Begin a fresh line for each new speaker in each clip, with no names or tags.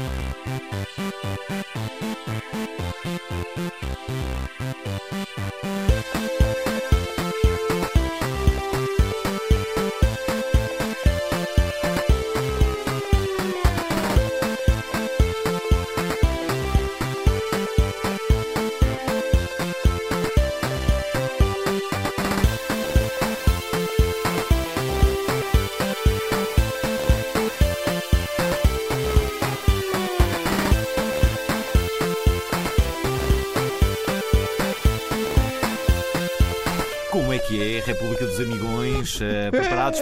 Thank you.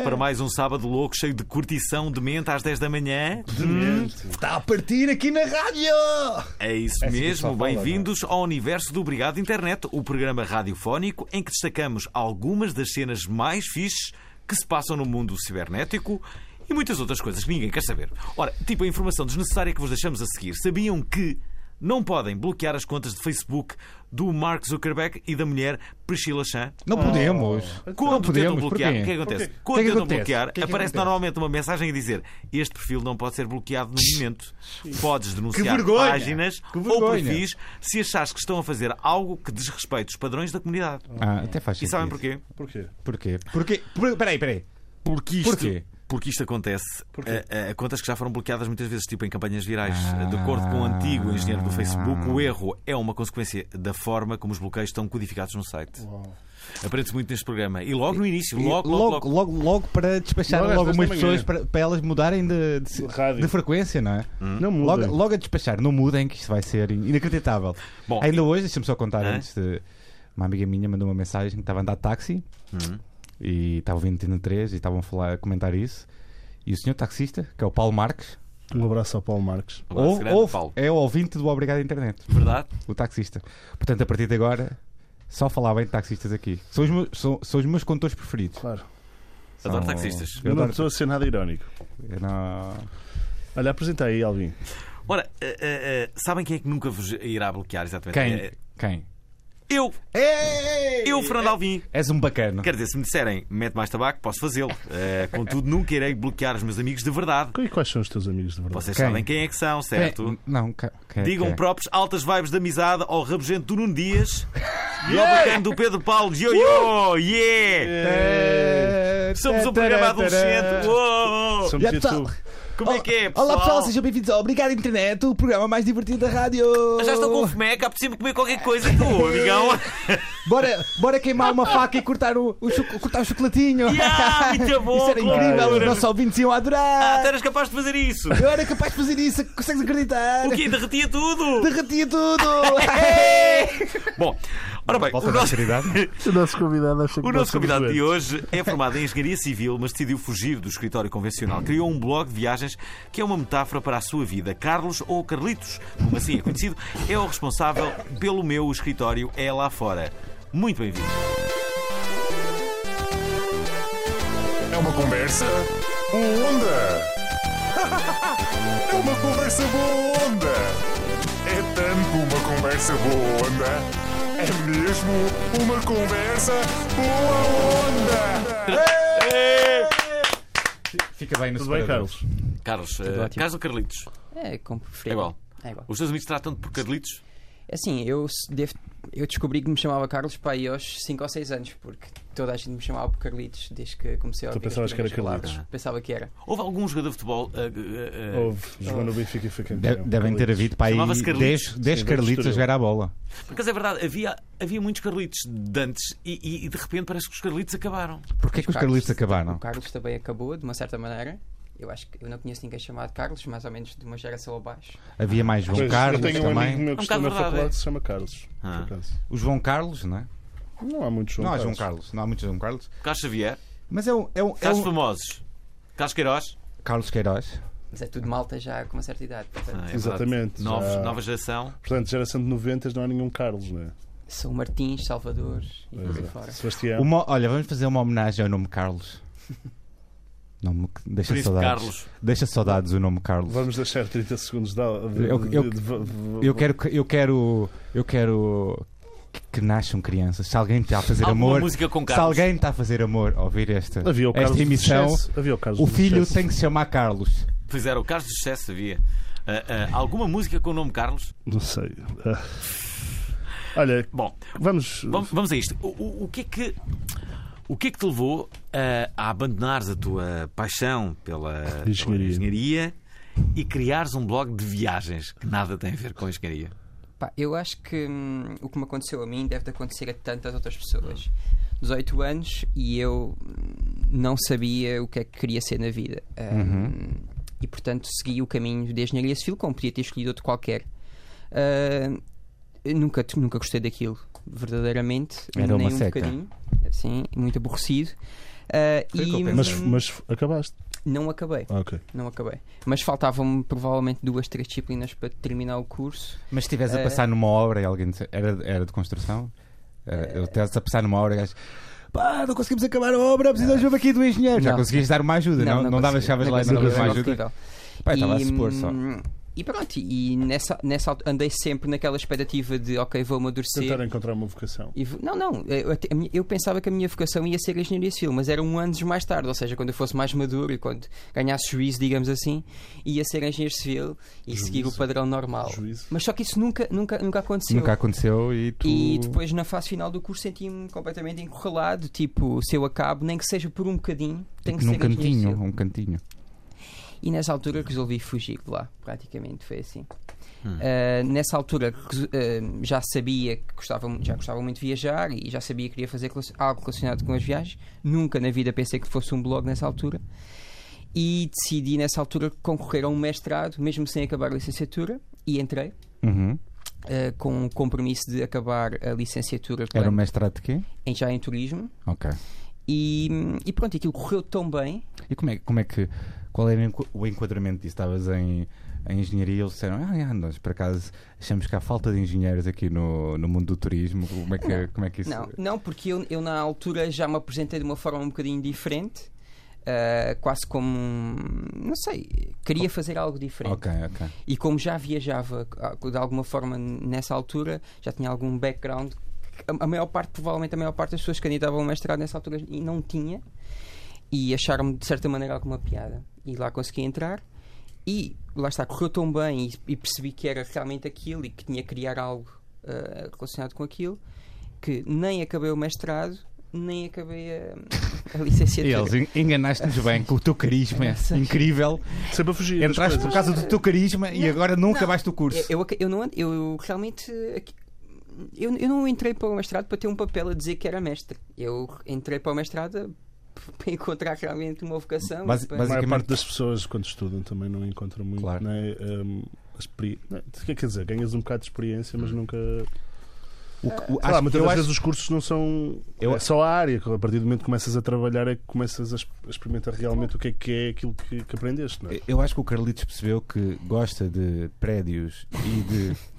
Para mais um sábado louco, cheio de curtição de mente às 10 da manhã?
Está a partir aqui na rádio!
É isso
É
mesmo, bem-vindos ao universo do Obrigado Internet, o programa radiofónico em que destacamos algumas das cenas mais fixes que se passam no mundo cibernético e muitas outras coisas que ninguém quer saber. Ora, tipo a informação desnecessária que vos deixamos a seguir. Sabiam que não podem bloquear as contas de Facebook do Mark Zuckerberg e da mulher Priscilla Chan?
Não podemos.
Quando
não
tentam
podemos,
bloquear,
porquê?
o que é que acontece?
Porquê?
Quando
que é que
tentam
acontece?
bloquear,
que é que
aparece
acontece?
normalmente uma mensagem a dizer: Este perfil não pode ser bloqueado no momento. Podes denunciar páginas ou perfis se achares que estão a fazer algo que desrespeite os padrões da comunidade.
Ah, até faz
E
sentido.
sabem porquê?
Porquê?
Porquê? Porquê? Por... Peraí, peraí.
Porque isto,
Porquê?
Porque isto acontece
Porquê?
a, a contas que já foram bloqueadas muitas vezes, tipo em campanhas virais.
Ah.
De acordo com o antigo engenheiro do Facebook, o erro é uma consequência da forma como os bloqueios estão codificados no site. Aprende-se muito neste programa. E logo no início,
E
logo, logo, logo.
logo, logo para despachar
Logo
logo umas pessoas
manhã.
para, para elas mudarem de, de, de frequência, não é?
Não
Logo,
mudem.
logo a despachar, não mudem, que isto vai ser inacreditável.
Bom,
Ainda hoje, deixa-me só contar
Hã?
antes de. Uma amiga minha mandou uma mensagem que estava a andar de táxi
Hum.
E estava ouvindo Tina 3 e estavam a, falar, a comentar isso. E o senhor taxista, que é o Paulo Marques,
Um abraço ao Paulo Marques.
Um abraço
ou,
grande,
ou-
Paulo.
é o ouvinte do Obrigado Internet,
Verdade?
o taxista. Portanto, a partir de agora, só falar bem de taxistas aqui. São os meus, são, são os meus condutores preferidos.
Claro.
Adoro
São-
taxistas.
Eu
Eu não
adoro-
estou a ser nada irónico.
eu não-
Olha, apresenta aí, Alvin.
Ora, eh, eh, eh, sabem quem é que nunca vos irá bloquear exatamente?
Quem?
Eh,
Quem?
Eu!
Ei!
Eu, Fernando Alvim!
És um bacana.
Quer dizer, se me disserem mete mais tabaco, posso fazê-lo. Eh, contudo, nunca irei bloquear os meus amigos de verdade.
E quais são os teus amigos de verdade?
Vocês
Quem?
sabem quem é que são, certo?
Quem- Não, ca- quem-
Digam
quem?
próprios altas vibes de amizade ao rabugento do Nuno Dias e ao bacana do Pedro Paulo. Yo, yo, yeah!
Eh,
Somos um programa adolescente. Uou!
Somos YouTube.
Como é que é, pessoal?
Olá pessoal, sejam bem-vindos ao Obrigado Internet, o programa mais divertido da rádio.
Já estou com fome, cá por cima comer qualquer coisa, tu, amigão.
Bora, bora queimar uma faca e cortar o, o, choco- cortar o chocolatinho.
Yeah, muito bom,
Isso era incrível,
claro.
os nossos ouvintes iam
Ah,
adorar.
tu eras capaz de fazer isso.
Eu era capaz de fazer isso, consegues acreditar?
O quê? Derretia tudo.
Derretia tudo.
Bom, ora bem, o nosso,
O nosso convidado acha que
o nosso convidado de hoje é formado em engenharia civil, mas decidiu fugir do escritório convencional. Criou um blog de viagens que é uma metáfora para a sua vida. Carlos, ou Carlitos, como assim é conhecido, é o responsável pelo meu escritório É Lá Fora. Muito bem-vindo.
É uma conversa boa onda. É uma conversa boa onda. É tanto uma conversa boa onda. É mesmo uma conversa boa onda.
Fica bem no
Tudo bem,
separador.
Carlos?
Carlos, eh,
ótimo.
Carlos ou Carlitos?
É, como
É
preferir.
igual.
É igual.
Os teus amigos tratam-te por Carlitos?
É Assim, eu, devo, eu descobri que me chamava Carlos para aí aos 5 ou 6 anos, porque toda a gente me chamava por Carlitos desde que comecei a
Tu pensavas que era Carlitos?
palavras. Pensava que era.
Houve algum jogador de futebol eh, eh, eh,
Houve. Jogou no Benfica e foi campeão.
De- devem ter havido para aí
Chamava-se Carlitos.
10, 10
Sim,
Carlitos a jogar à bola.
Por acaso é verdade, havia, havia muitos Carlitos de antes e, e- e de repente parece que os Carlitos acabaram.
Porquê que os Carlitos acabaram?
O Carlos também acabou, de uma certa maneira. Eu acho que eu não conheço ninguém chamado Carlos, mais ou menos de uma geração abaixo.
Havia mais João
Pois,
Carlos
eu tenho um amigo
também.
meu que
Um bocado
na faculdade
é.
que se chama Carlos.
Ah.
por acaso.
O João Carlos, não é?
Não há muito João
não há
Carlos.
João Carlos, não há muito João Carlos.
Carlos Xavier,
Mas é um. É um, é
Carlos
um...
famosos, Carlos Queiroz.
Carlos Queiroz.
Mas é tudo malta já com uma certa idade.
Ah, é
Exatamente.
Novos-
já-
Nova geração.
Portanto, geração de 90 não há nenhum Carlos, não é?
São Martins, Salvador e por aí
é.
fora.
Sebastião.
Uma- olha, vamos fazer uma homenagem ao nome Carlos. Nome que deixa
Príncipe
saudades.
Carlos.
Deixa saudades o nome Carlos.
Vamos deixar 30 segundos de,
Eu- eu- Eu quero, que- eu quero, eu quero que, que nasçam crianças. Se alguém está a fazer
Alguma
amor,
música com
se
Carlos.
alguém está a fazer amor, a ouvir esta,
Havia o Carlos
esta emissão.
Havia o Carlos
o filho tem que se chamar Carlos.
Pois era, o Carlos de Sucesso havia. Ah, ah, alguma música com o nome Carlos?
Não sei. Ah. Olha,
Bom,
vamos.
vamos, vamos a isto. O, o- o que é que. O que é que te levou a, a abandonares a tua paixão pela pela
Engenharia.
engenharia e criares um blog de viagens que nada tem a ver com engenharia?
Pá, eu acho que hum, o que me aconteceu a mim deve de acontecer a tantas outras pessoas. 18 anos e eu hum, não sabia o que é que queria ser na vida. Hum, E portanto segui o caminho de engenharia civil, como podia ter escolhido outro qualquer. Hum, eu nunca, nunca gostei daquilo, verdadeiramente.
Era
nem
uma
um
seca.
bocadinho. Sim, muito aborrecido. Ah,
eu
e.
Mas, mas acabaste.
não acabei,
Ah, ok.
não acabei. Mas faltavam-me provavelmente duas, três disciplinas para terminar o curso.
Mas se estivesse a
Eh,
passar numa obra e alguém disse- era, era de construção? Era, eu estivesse a passar numa obra e gajo, pá, não conseguimos acabar a obra, preciso de ajuda aqui do engenheiro. Já
Não.
conseguias dar uma ajuda, não? Não, davas
consegui,
chaves
não
lá e não davas uma
era
ajuda? Pá, estava a supor só.
E pronto, e nessa, nessa altura andei sempre naquela expectativa de ok, vou amadurecer.
Tentar encontrar uma vocação.
E vou- não, não, eu, eu pensava que a minha vocação ia ser a engenharia civil, mas era um anos mais tarde, ou seja, quando eu fosse mais maduro e quando ganhasse juízo, digamos assim, ia ser engenheiro civil e
Juízo.
seguir o padrão normal.
Juízo.
Mas só que isso nunca, nunca, nunca aconteceu.
Nunca aconteceu e tu.
E depois, na fase final do curso, senti-me completamente encurralado. Tipo, se eu acabo, nem que seja por um bocadinho, tenho que
num
ser
cantinho, um cantinho.
E nessa altura resolvi fugir de lá, praticamente foi assim.
Hum.
Uh, nessa altura uh, já sabia que gostava, já gostava muito de viajar e já sabia que queria fazer algo relacionado com as viagens. Nunca na vida pensei que fosse um blog nessa altura. E decidi nessa altura concorrer a um mestrado, mesmo sem acabar a licenciatura, e entrei.
Uhum.
uh, com o compromisso de acabar a licenciatura
Era um mestrado de quê?
em já em turismo
Ok.
e, e pronto, aquilo correu tão bem
E como é, como é que. Qual era o enqu- o enquadramento disso? Estavas em, em engenharia e eles disseram: Ah, é, nós por acaso achamos que há falta de engenheiros aqui no, no mundo do turismo. Como é que, como é que isso.
Não, não porque eu, eu na altura já me apresentei de uma forma um bocadinho diferente, ah, quase como. Não sei, queria fazer algo diferente.
Ok, ok.
E como já viajava ah, de alguma forma nessa altura, já tinha algum background. A, a maior parte, provavelmente a maior parte das pessoas que candidavam ao mestrado nessa altura e não tinha, e acharam-me de certa maneira alguma piada. E lá consegui entrar. E lá está, correu tão bem e, e percebi que era realmente aquilo e que tinha que criar algo ah, relacionado com aquilo que nem acabei o mestrado, nem acabei a, a licenciatura.
eles en- enganaste-nos bem com o teu carisma incrível.
Sempre a fugir.
Entraste por causa do teu carisma e agora não,
Não.
acabaste o curso.
Eu, eu, eu não, eu realmente. Eu, eu não entrei para o mestrado para ter um papel a dizer que era mestre. Eu entrei para o mestrado para encontrar realmente uma vocação. E para-
A maior
basicamente-
parte das pessoas, quando estudam, também não encontra muito.
Claro.
Não é? Um, experi- não é? Quer dizer, ganhas um bocado de experiência, mas nunca.
O que- o-
lá, muitas das
acho-
vezes os cursos não são.
Eu-
É só a área. que A partir do momento que começas a trabalhar é que começas a experimentar realmente o que é que é aquilo que, que aprendeste. Não é?
Eu acho que o Carlitos percebeu que gosta de prédios e de.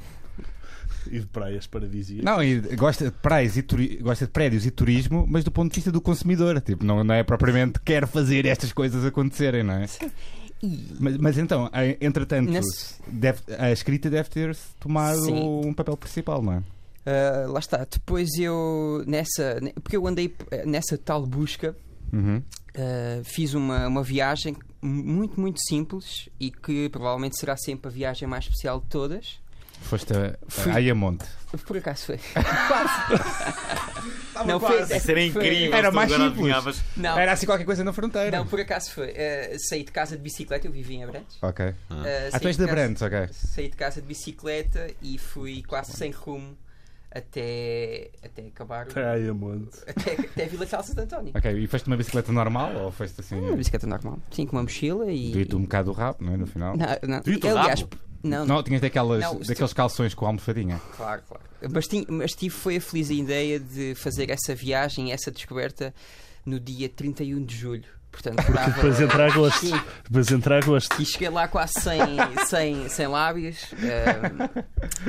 E de praias paradisíacas.
Não, e gosta de praias e turi- gosta de prédios e turismo, mas do ponto de vista do consumidor. Tipo, não, não é propriamente quer fazer estas coisas acontecerem, não é?
E-
Mas, mas então, eh, entretanto,
Nesse-
deve- a escrita deve ter tomado
Sim.
um papel principal, não é?
Ah, lá está. Depois eu, nessa. Porque eu andei eh, nessa tal busca,
Uhum.
ah, fiz uma, uma viagem muito, muito simples e que provavelmente será sempre a viagem mais especial de todas.
Foste a,
Fui-
a Ayamonte.
Por acaso foi. não, foi,
Isso era incrível.
Era mais simples.
Não,
Era assim qualquer coisa na fronteira.
Não, por acaso foi. Eh, saí de casa de bicicleta, eu vivia em Abrantes.
Ok. Ah,
saí
tu és
de
de Abrantes, ok.
Saí de casa de bicicleta e fui quase sem rumo até, até acabar. o-
Até.
Até, Vila Calça de António.
Ok, e foste uma bicicleta normal ou foste assim.
Uma bicicleta normal. Sim, com uma mochila e.
Doía-te um bocado o rabo, não é? No final.
Não, não.
Doía-te o
Aliás,
rabo?
Não,
Não, tinhas daquelas,
Não,
daqueles calções com almofadinha.
Claro, claro. Mas, tinha- mas tive foi a feliz ideia de fazer essa viagem, essa descoberta no dia 31 de julho. Portanto, estava-
Depois entra agosto.
Sim.
Depois entra agosto.
E cheguei lá quase sem, sem, sem lábios. ehm,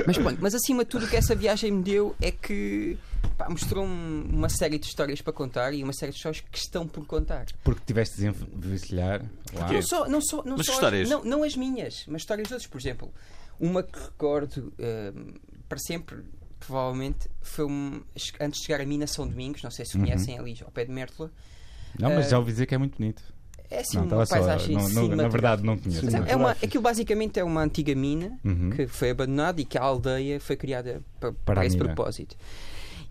mas pronto, mas acima de tudo o que essa viagem me deu é que mostrou-me uma série de histórias para contar e uma série de histórias que estão por contar.
Porque tiveste de desenvencilhar.
Não só, não só, não
Mas
só
histórias?
As, não, não as minhas, mas histórias de outros. Por exemplo, uma que recordo ehm, para sempre, provavelmente, foi um, antes de chegar a mim na São Domingos, não sei se
Uhum.
conhecem ali ao pé de Mértola.
Não, mas
Eh,
já ouvi dizer que é muito bonito.
É assim
Não,
uma
estava só.
paisagem
não- não- na verdade, não conheço.
Mas é, uma, aquilo basicamente é uma antiga mina
Uhum.
que foi abandonada e que a aldeia foi criada para, para
a
esse
mina.
propósito.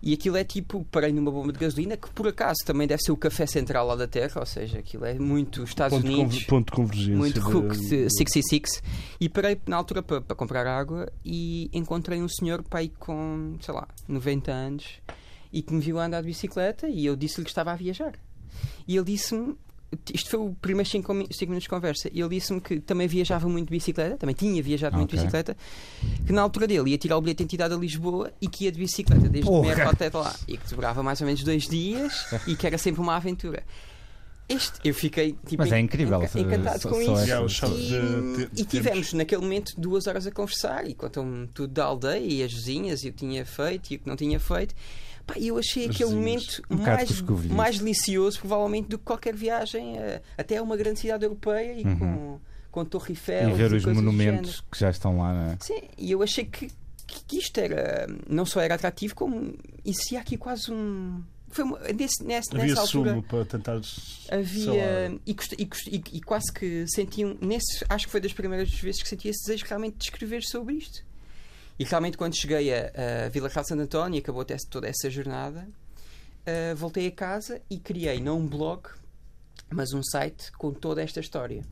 E aquilo é tipo, parei numa bomba de gasolina, que por acaso também deve ser o café central lá da Terra, ou seja, aquilo é muito Estados
Ponto
Unidos,
ponto de convergência.
muito
da-
Rook 66. E parei na altura para, para comprar água e encontrei um senhor pai com, sei lá, 90 anos e que me viu a andar de bicicleta e eu disse-lhe que estava a viajar. E ele disse-me. Isto foi o primeiro 5 minutos de conversa. E ele disse-me que também viajava muito de bicicleta, também tinha viajado muito de bicicleta, que na altura dele ia tirar o bilhete de identidade a Lisboa e que ia de bicicleta desde
Porra!
Merda até lá. E que demorava mais ou menos dois dias e que era sempre uma aventura. Este, eu fiquei tipo,
Mas é incrível,
enca- encantado
só-
com
só
isso.
o choque
E, e tivemos naquele momento duas horas a conversar e contam-me tudo da aldeia e as vizinhas e o que tinha feito e o que não tinha feito. Pá, e eu achei
As
aquele momento
Um
mais, mais delicioso, provavelmente, do que qualquer viagem a- até a uma grande cidade europeia e
Uhum.
com, com Torre Eiffel
E ver os
coisas do
monumentos que já estão lá, não é?
Sim, e eu achei que, que, que isto era não só era atrativo, como existia aqui quase um. Foi uma- nesse, nesse,
Havia
nessa altura
sumo para tentar.
havia e, e e- e quase que sentiam nesse acho que foi das primeiras vezes que senti esse desejo realmente de escrever sobre isto e realmente quando cheguei a, a Vila Real de Santo António e acabou toda essa jornada ah, voltei a casa e criei não um blog mas um site com toda esta história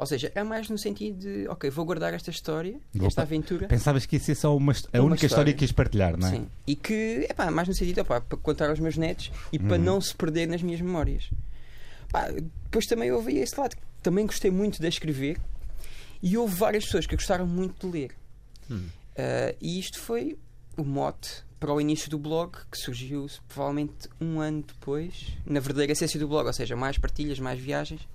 ou seja, é mais no sentido de ok, vou guardar esta história
Vou
esta aventura
Pensavas que isso ia ser só uma, hist- a
Uma
única história que ias partilhar, não é?
Sim. E que, epá, mais no sentido opá, para contar aos meus netos e para
Uhum.
não se perder nas minhas memórias. Pá, depois também houve esse lado. Também gostei muito de escrever e houve várias pessoas que gostaram muito de ler.
Hum.
Ah, e isto foi o mote para o início do blog que surgiu provavelmente um ano depois, na verdadeira essência do blog, ou seja, mais partilhas, mais viagens.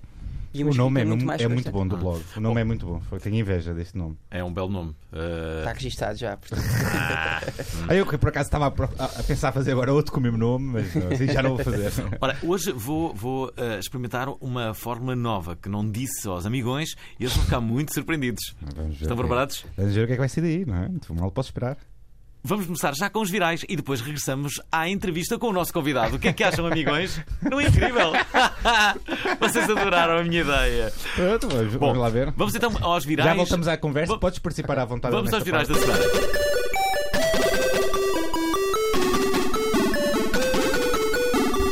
E
O nome é, muito, é muito bom do
Ah.
blog. O nome é muito bom. Foi- Tenho inveja deste nome.
É um belo nome. Uh,
Está registado já. portanto.
Ah, eu que por acaso estava a, a- pensar fazer agora outro com o mesmo nome, mas não, assim já não vou fazer.
Ora, hoje vou, vou uh, experimentar uma fórmula nova que não disse aos amigões e eles vão ficar muito surpreendidos. Estão
é-
preparados?
Vamos ver o que é que vai ser daí, não é? Muito mal posso esperar.
Vamos começar já com os virais e depois regressamos à entrevista com o nosso convidado. O que é que acham, amigões? Não é incrível? Vocês adoraram a minha ideia.
Pronto, vamos,
Bom,
vamos lá ver.
Vamos então aos virais.
Já voltamos à conversa.
Va-
Podes participar à vontade.
Vamos aos virais da
parte.
semana.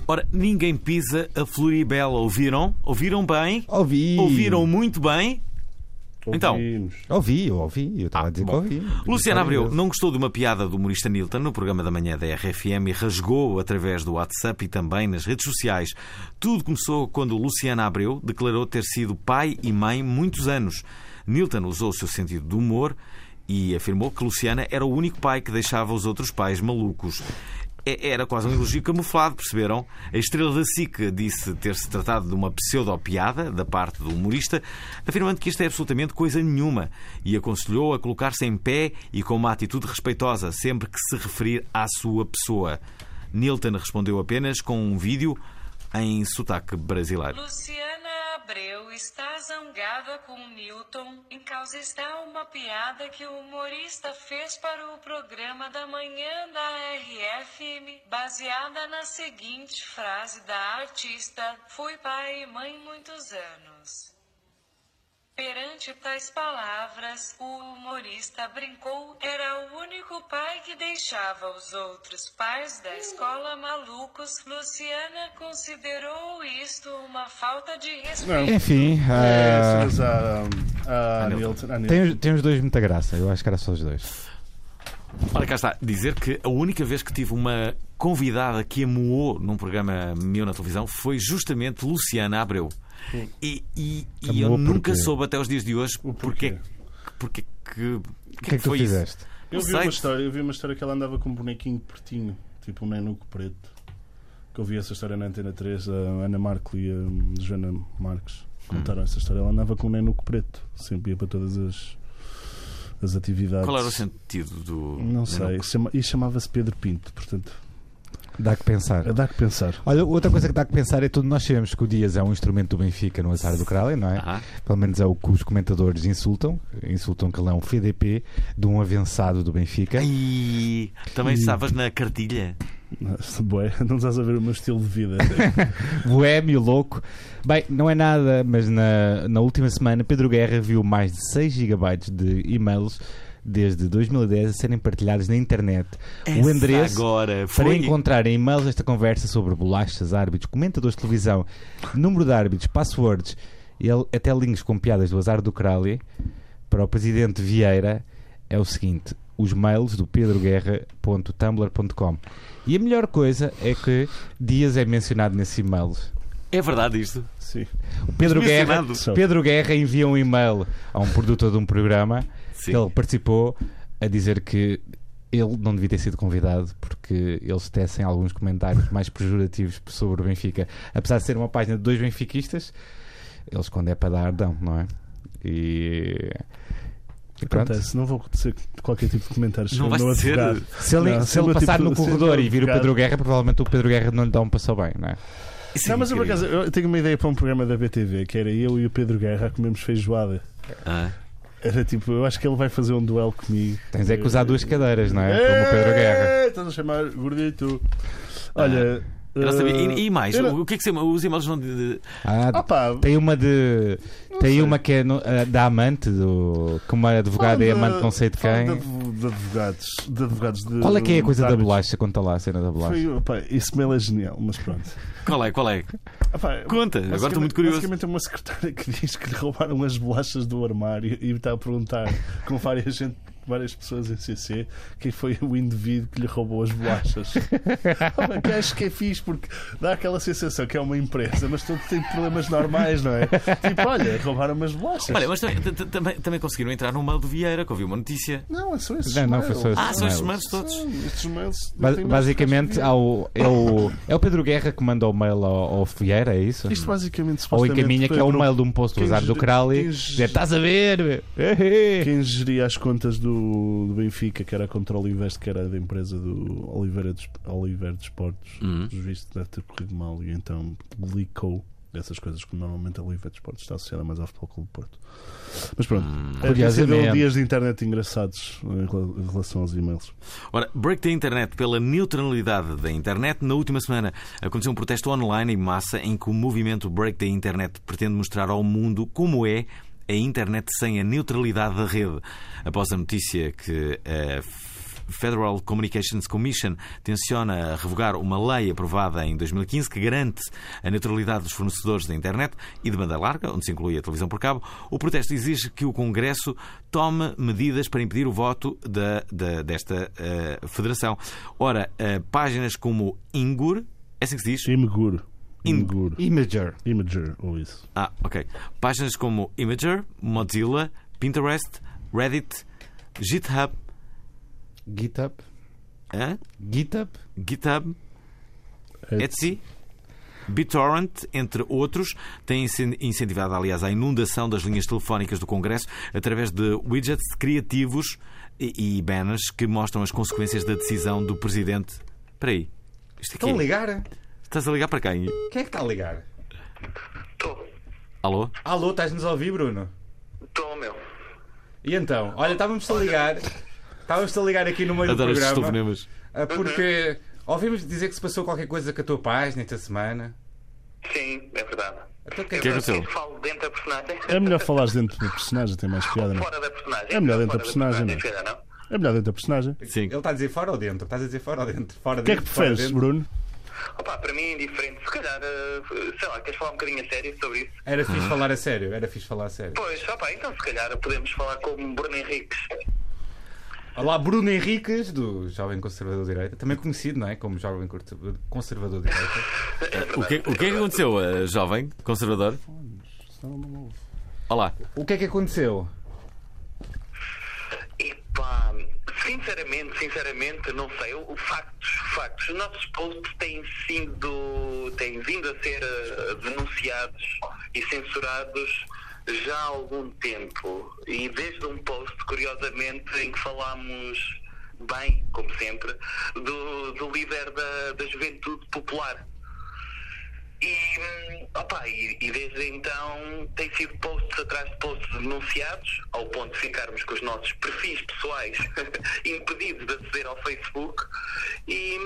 Ora, ninguém pisa a Floribela. Ouviram? Ouviram bem?
Ouvi.
Ouviram muito bem? Então.
Ouvi, eu ouvi. Eu estava
Ah,
a dizer
bom.
que ouvi.
Luciana Abreu não gostou de uma piada do humorista Nilton no programa da manhã da RFM e rasgou através do WhatsApp e também nas redes sociais. Tudo começou quando Luciana Abreu declarou ter sido pai e mãe muitos anos. Nilton usou o seu sentido de humor e afirmou que Luciana era o único pai que deixava os outros pais malucos. É- Era quase um elogio camuflado, perceberam? A estrela da SIC disse ter-se tratado de uma pseudo-piada da parte do humorista, afirmando que isto é absolutamente coisa nenhuma e aconselhou a colocar-se em pé e com uma atitude respeitosa sempre que se referir à sua pessoa. Nilton respondeu apenas com um vídeo em sotaque brasileiro.
Luciana Abreu está zangada com Newton. Em causa está uma piada que o humorista fez para o programa da manhã da RFM, baseada na seguinte frase da artista: Fui pai e mãe muitos anos. Perante tais palavras, o humorista brincou, era o único pai que deixava os outros pais da escola malucos. Luciana considerou isto uma falta de respeito.
Enfim,
É,
ah,
mas a, a,
a
Nilton. a
tem,
Nilton.
tem os dois muita graça. Eu acho que era só os dois.
Ora, cá está, dizer que a única vez que tive uma convidada que amoou num programa meu na televisão foi justamente Luciana Abreu. E, e- e eu nunca
porquê?
soube até os dias de hoje
O
porque,
porquê?
porque, que,
O que é que tu fizeste?
Eu vi, uma história, eu vi uma história que ela andava com um bonequinho pretinho, tipo um nenuco preto. Que eu vi essa história na Antena 3, a Ana Marco e a Joana Marques contaram essa história. Ela andava com um nenuco preto, sempre ia para todas as, as atividades.
Qual era o sentido do.
Não sei, chama- e chamava-se Pedro Pinto, portanto,
Dá que pensar.
dá que pensar.
Olha, outra coisa que dá que pensar é todos nós sabemos que o Dias é um instrumento do Benfica no azar do Crowley, não é?
Ah,
Pelo menos é o que os comentadores insultam. Insultam que ele é um FDP de um avançado do Benfica.
Ai, também
E-
estavas na cartilha.
Bué, não estás a ver o meu estilo de vida.
Boémio, louco. Bem, não é nada, mas na, na última semana Pedro Guerra viu mais de 6 GB de e-mails desde 2010 a serem partilhados na internet. o endereço
agora
para
foi.
encontrar em e-mails esta conversa sobre bolachas, árbitros, comentadores de televisão, número de árbitros, passwords e até links com piadas do azar do Crowley para o presidente Vieira é o seguinte: os mails do pedroguerra.tumblr.com. E a melhor coisa é que Dias é mencionado nesses e-mails.
É verdade isto.
Sim.
O Pedro Guerra. Pedro Guerra envia um e-mail a um produtor de um programa
Sim.
que ele participou a dizer que ele não devia ter sido convidado porque eles tecem alguns comentários mais pejorativos sobre o Benfica. Apesar de ser uma página de dois benfiquistas, eles quando é para dar, dão, não é? E. e pronto.
Acontece, não vou acontecer qualquer tipo de comentários
Não vai
meu
ser.
Se ele,
Não,
se ele passar
tipo-
no corredor e vir o Pedro Guerra, provavelmente o Pedro Guerra não lhe dá um passou bem, não é?
Isso é
Não, mas eu, por acaso, eu tenho uma ideia para um programa da BTV que era eu e o Pedro Guerra a comermos feijoada.
Ah.
Era tipo, eu acho que ele vai fazer um duelo comigo.
Tens é que usar duas cadeiras, não é? Como o Pedro Guerra.
Estás a chamar gordito. Olha.
Eu não sabia.
eh,
E, e mais?
não-
O que é que se chama? Os e-mails não. De, de-
Ah,
Ah, pá,
Tem uma de. Tem
sei.
uma que é no- a da amante, do, que uma advogada é amante não sei de quem.
De, de advogados. De advogados de,
Qual é que é a coisa da bolacha? Conta lá a cena da bolacha.
Foi, pá, esse mail é genial, mas pronto.
Qual é? Qual é?
Ah, pá,
Conta, agora estou muito curioso.
Basicamente é uma secretária que diz que lhe roubaram as bolachas do armário e está a perguntar com várias, gente, várias pessoas em CC quem foi o indivíduo que lhe roubou as bolachas. Que acho que é fixe porque dá aquela sensação que é uma empresa, mas todos têm problemas normais, não é? Tipo, olha, roubaram umas bolachas.
Olha, mas também, conseguiram entrar no mail do Vieira, que ouviu uma notícia.
Não, são esses
Não, só esses
Ah, são estes
mails.
todos.
Estes mails.
Basicamente,
que
há o- é, o, é o Pedro Guerra que manda o mail ao, ao Vieira, é isso?
Isto basicamente
Ou encaminha que é o mail de um post do azar do Crowley. estás a ver?
Quem geria as contas do, do Benfica, que era a Control Invest, que era da empresa do Oliveira de, Oliveira de Esportes,
Uhum.
os vistos deve ter corrido mal e então leakou essas coisas que normalmente a Oliveira de Esportes está associada mais ao Futebol Clube do Porto. Mas pronto,
Hum.
é, sido
Curiosamente.
dias de internet engraçados em relação aos e-mails.
Ora, break da internet pela neutralidade da internet. Na última semana aconteceu um protesto online em massa em que o movimento Break da internet pretende mostrar ao mundo como é a internet sem a neutralidade da rede. Após a notícia que a Federal Communications Commission tenciona revogar uma lei aprovada em 2015 que garante a neutralidade dos fornecedores da internet e de banda larga, onde se inclui a televisão por cabo, o protesto exige que o Congresso tome medidas para impedir o voto da, da- desta eh, federação. Ora, eh, páginas como Ingur, é assim que se diz?
Imegur.
Imager.
Imager, ou isso.
Ah, ok. Páginas como Imager, Mozilla, Pinterest, Reddit, GitHub,
GitHub.
hã?
GitHub.
GitHub,
É-
Etsy, BitTorrent, entre outros, têm incen- incentivado, aliás, a inundação das linhas telefónicas do Congresso através de widgets criativos e, e banners que mostram as consequências da decisão do Presidente. Espera aí. Isto aqui
Estão a ligar?
Estás a ligar para quem?
Quem é que está a ligar?
Estou,
Alô?
Alô, estás-nos a ouvir, Bruno?
estou, meu.
E então? Olha, estávamos a ligar. Estávamos a ligar aqui no meio do
Adoro estes
programa. ah, Porque ouvimos dizer que se passou qualquer coisa com a tua página esta semana.
Sim, é verdade.
Então, o que é que
que aconteceu?
falo dentro da personagem.
É melhor falares dentro do personagem, tem mais piada, não?
Fora da personagem.
É melhor dentro da personagem, não é?
se calhar, não?
É melhor dentro da personagem.
Sim.
Ele está a dizer fora ou dentro? Estás a dizer fora ou dentro? Fora
O que é que preferes? Bruno?
Opa, para mim é indiferente. Se calhar, eh, sei lá, queres falar um bocadinho a sério sobre isso?
Era fixe falar a sério, era fixe falar a sério.
Pois, opa, então se calhar podemos falar como Bruno Henriques.
Olá, Bruno Henriques, do Jovem Conservador de Direita, também conhecido, não é? Como Jovem Conservador- Direita.
O que, o que é que aconteceu, eh, jovem conservador? Olá.
O que é que aconteceu?
Epá, sinceramente, sinceramente, não sei. O, factos, factos. Os nossos posts têm sido, têm vindo a ser eh, denunciados e censurados já há algum tempo. E desde um post, curiosamente, em que falámos bem, como sempre, do, do líder da, da juventude popular. E, opa, e, e desde então tem sido posts atrás de posts denunciados, ao ponto de ficarmos com os nossos perfis pessoais impedidos de aceder ao Facebook. E,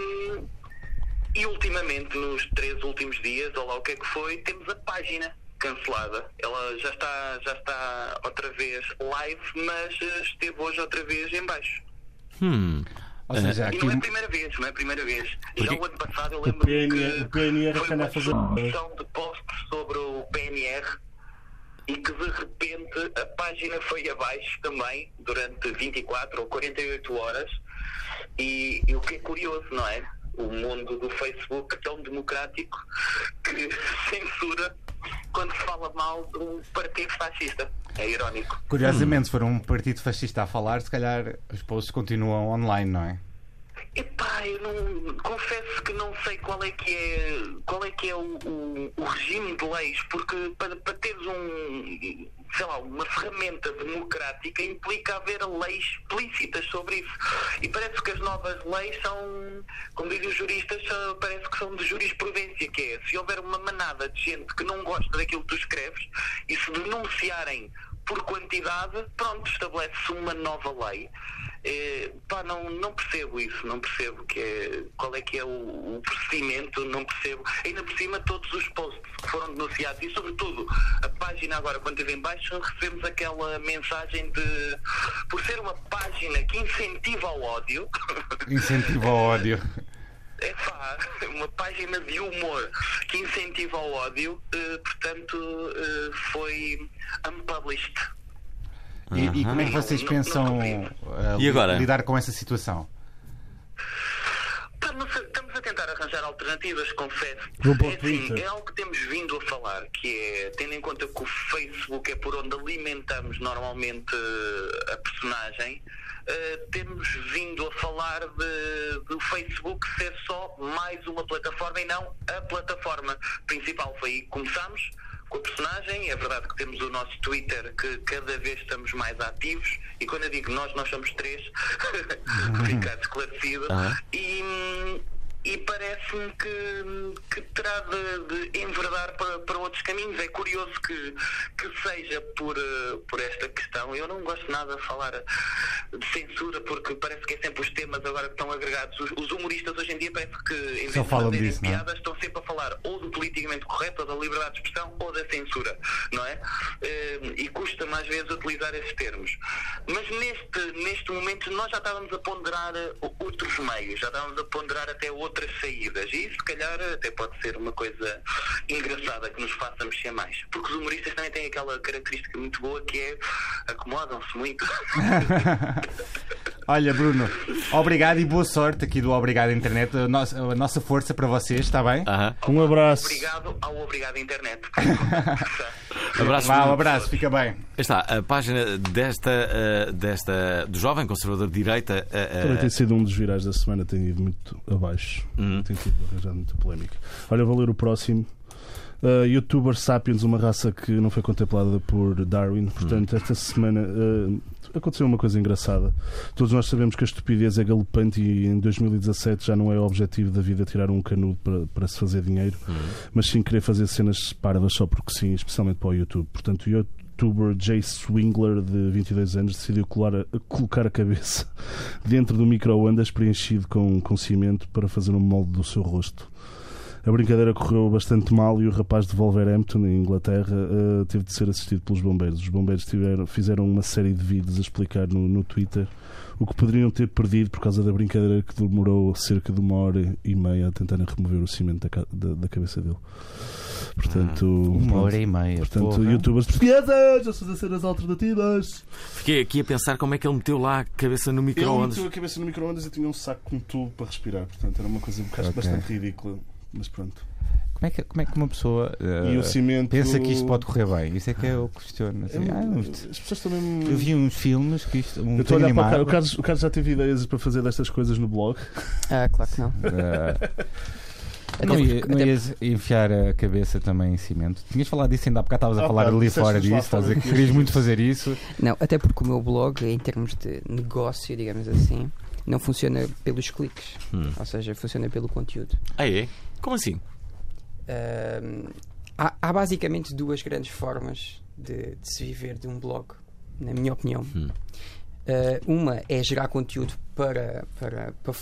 E ultimamente, nos três últimos dias, ou lá o que é que foi, temos a página cancelada. Ela já está, já está outra vez live, mas eh, esteve hoje outra vez em baixo.
Hum.
Ou seja,
E
aqui
não é a primeira vez, não é a primeira vez. Já o ano passado eu
O
lembro
PNR, o
que
PNR
foi uma sucessão de posts sobre o PNR e que de repente a página foi abaixo também durante 24 ou 48 horas e, e o que é curioso, não é? O mundo do Facebook tão democrático que censura quando se fala mal do partido fascista. É irónico.
Curiosamente, se for um partido fascista a falar, se calhar os posts continuam online, não é?
Epá, eu não confesso que não sei qual é que é qual é que é o, o- o regime de leis, porque para, para teres um sei lá, uma ferramenta democrática implica haver leis explícitas sobre isso. E parece que as novas leis são, como dizem os juristas, parece que são de jurisprudência, que é se houver uma manada de gente que não gosta daquilo que tu escreves e se denunciarem por quantidade, pronto, estabelece-se uma nova lei. Eh, pá, não, não percebo isso, não percebo que é, qual é que é o, o procedimento, não percebo. Ainda por cima, todos os posts que foram denunciados e, sobretudo, a página agora, quando esteve em baixo, recebemos aquela mensagem de, por ser uma página que incentiva o ódio,
Incentivo ao ódio.
é pá, uma página de humor que incentiva o ódio, eh, portanto, eh, foi unpublished.
E, e como é que vocês
Não-
pensam
não compreendo.
uh,
E agora?
lidar com essa situação?
Não sei, estamos a tentar arranjar alternativas, confesso.
Vou para o
É assim,
Twitter.
é algo que temos vindo a falar, que é, tendo em conta que o Facebook é por onde alimentamos normalmente eh, a personagem, eh, temos vindo a falar de, do Facebook ser só mais uma plataforma e não a plataforma principal. Foi aí que começámos com a personagem. É verdade que temos o nosso Twitter que cada vez estamos mais ativos e quando eu digo nós, nós somos três, ficar esclarecido.
Ah.
E, hum, e parece-me que, que terá de, de enverdar para, para outros caminhos. É curioso que, que seja por, eh, por esta questão. Eu não gosto nada de falar de censura porque parece que é sempre os temas agora que estão agregados. Os, os humoristas hoje em dia parece que em vez
Só
de fazerem
disso, é?
piadas estão sempre a falar ou do politicamente correto, ou da liberdade de expressão, ou da censura, não é? Eh, E custa mais vezes utilizar esses termos. Mas neste, neste momento nós já estávamos a ponderar outros meios, já estávamos a ponderar até outras saídas. E se calhar, até pode ser uma coisa engraçada que nos faça mexer mais. Porque os humoristas também têm aquela característica muito boa que é acomodam-se muito.
Olha, Bruno, obrigado e boa sorte aqui do Obrigado Internet. A nossa, a nossa força para vocês, está bem?
Aham.
Um abraço.
Obrigado ao Obrigado Internet.
Abraço.
Vá, um abraço, fica bem.
Está, a página desta, eh, desta do jovem conservador de direita. eh,
Também tem sido um dos virais da semana, tem ido muito abaixo.
Hum.
Tem tido arranjado muita polémica. Olha, vou ler o próximo. Uh, Youtuber Sapiens, uma raça que não foi contemplada por Darwin. Portanto, esta semana uh, aconteceu uma coisa engraçada. Todos nós sabemos que a estupidez é galopante e em 2017 já não é o objetivo da vida tirar um canudo para, para se fazer dinheiro, mas sim querer fazer cenas parvas só porque sim, especialmente para o YouTube. Portanto, o youtuber Jay Swingler, de 22 anos, decidiu colar a- colocar a cabeça dentro do micro-ondas preenchido com, com cimento para fazer um molde do seu rosto. A brincadeira correu bastante mal e o rapaz de Wolverhampton, em Inglaterra, eh, teve de ser assistido pelos bombeiros. Os bombeiros tiveram- fizeram uma série de vídeos a explicar no, no Twitter o que poderiam ter perdido por causa da brincadeira que demorou cerca de uma hora e meia a tentarem remover o cimento da, da- da cabeça dele. Portanto,
Uma
pronto.
hora e meia.
Portanto,
porra.
youtubers portugueses a fazer cenas alternativas.
Fiquei aqui a pensar como é que ele meteu lá a cabeça no
Ele
micro-ondas.
meteu a cabeça no micro-ondas e tinha um saco com tubo para respirar. Portanto, era uma coisa
Ok.
bastante ridícula. Mas pronto.
Como é que, como é que uma pessoa uh,
cimento.
pensa que isto pode correr bem? Isso é que eu questiono.
É
Assim, ah,
muito-
isto-
As pessoas também.
eu vi uns filmes que isto. Um
Eu estou a olhar para o
animado,
Carlos. O Carlos, já teve ideias para fazer destas coisas no blog.
Ah, claro que não.
uh,
Até
não, ia, não ias enfiar a cabeça também em cimento. Tinhas falado disso ainda há bocado, estavas a
Ah,
falar
pá,
ali fora disso, estás a dizer que
que
querias
ias
muito
fazer
fazer isso.
Não, até porque o meu blog, em termos de negócio, digamos assim, não funciona pelos cliques.
Hum.
Ou seja, funciona pelo conteúdo.
Ah, é? Como assim?
Ahm, há, há basicamente duas grandes formas de, de se viver de um blog, na minha opinião.
Hum.
Ah, uma é gerar conteúdo para, para, para,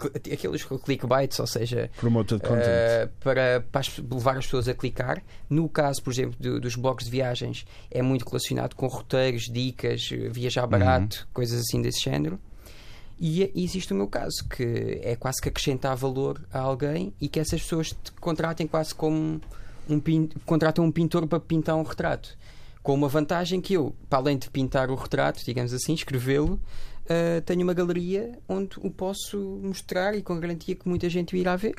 cl- aqueles clickbaits, ou seja,
Promoted content.
Uh, para, para levar as pessoas a clicar. No caso, por exemplo, do- dos blogs de viagens, é muito relacionado com roteiros, dicas, viajar barato, coisas assim desse género. E, e existe o meu caso, que é quase que acrescentar valor a alguém e que essas pessoas te contratem quase como um, contratam um pintor para pintar um retrato. Com uma vantagem que eu, para além de pintar o retrato, digamos assim, escrevê-lo, uh, tenho uma galeria onde o posso mostrar e com garantia que muita gente o irá ver.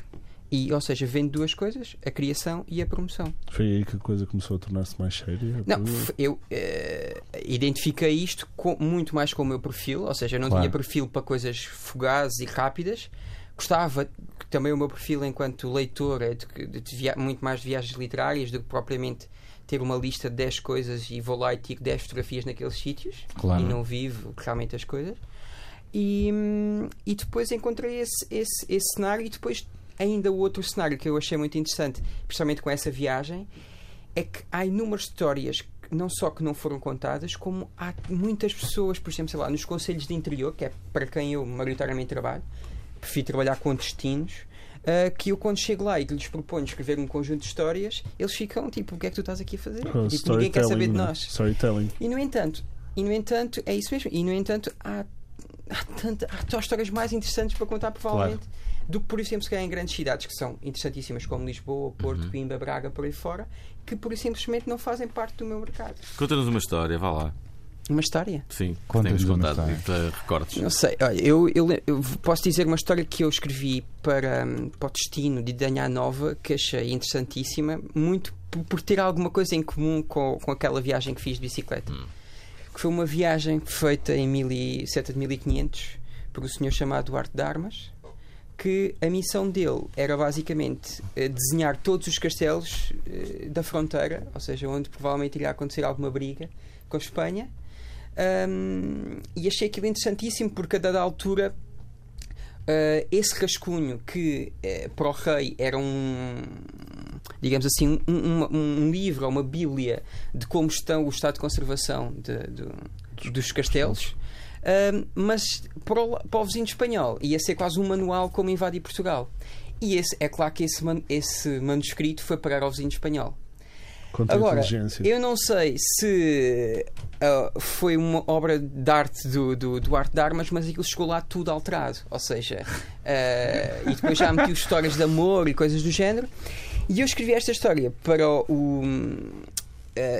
E, ou seja, vendo duas coisas, a criação e a promoção.
Foi aí que a coisa começou a tornar-se mais séria.
Não, eu eh, identifiquei isto com- muito mais com o meu perfil, ou seja, eu não
Claro.
tinha perfil para coisas fugazes e rápidas. Gostava também o meu perfil enquanto leitor é de, de via- muito mais de viagens literárias do que propriamente ter uma lista de 10 coisas e vou lá e tiro 10 fotografias naqueles sítios
Claro.
e não vivo realmente as coisas. E, hum, e depois encontrei esse, esse, esse cenário e depois ainda o outro cenário que eu achei muito interessante, principalmente com essa viagem, é que há inúmeras histórias não só que não foram contadas, como há muitas pessoas, por exemplo, sei lá, nos conselhos de interior, que é para quem eu maioritariamente trabalho, prefiro trabalhar com destinos, ah, que eu quando chego lá e que lhes proponho escrever um conjunto de histórias, eles ficam tipo, o que é que tu estás aqui a fazer?
Com
Tipo, ninguém quer saber de
storytelling, né?
nós.
Storytelling.
E no entanto, e no entanto, é isso mesmo. E no entanto, há, há, há histórias mais interessantes para contar, provavelmente, do que, por exemplo, se calhar em grandes cidades que são interessantíssimas, como Lisboa, Porto,
Uhum.
Coimbra, Braga, por aí fora, que por simplesmente não fazem parte do meu mercado.
Conta-nos uma história, vá lá.
Uma história?
Sim,
uma
contado e que te recordes.
Não sei, olha, eu, eu, eu posso dizer uma história que eu escrevi para, hum, para o destino de Danha Nova, que achei interessantíssima, muito por, por ter alguma coisa em comum com, com aquela viagem que fiz de bicicleta. Que foi uma viagem feita em 1000 e- cerca de 1500 por um senhor chamado Duarte de Armas, que a missão dele era basicamente eh, desenhar todos os castelos eh, da fronteira, ou seja, onde provavelmente iria acontecer alguma briga com a Espanha. Um, e achei aquilo interessantíssimo porque a dada altura uh, esse rascunho que eh, para o rei era um digamos assim um, uma- um livro ou uma bíblia de como estão o estado de conservação de- do- dos castelos um, mas para o, para o vizinho espanhol ia ser quase um manual como invadir Portugal e esse, é claro que esse, man- esse manuscrito foi parar ao vizinho espanhol Agora, eu não sei se ah, foi uma obra de arte do, do, do Arte de Armas, mas aquilo chegou lá tudo alterado. Ou seja, ah, e depois já meti histórias de amor e coisas do género. E eu escrevi esta história para o. o,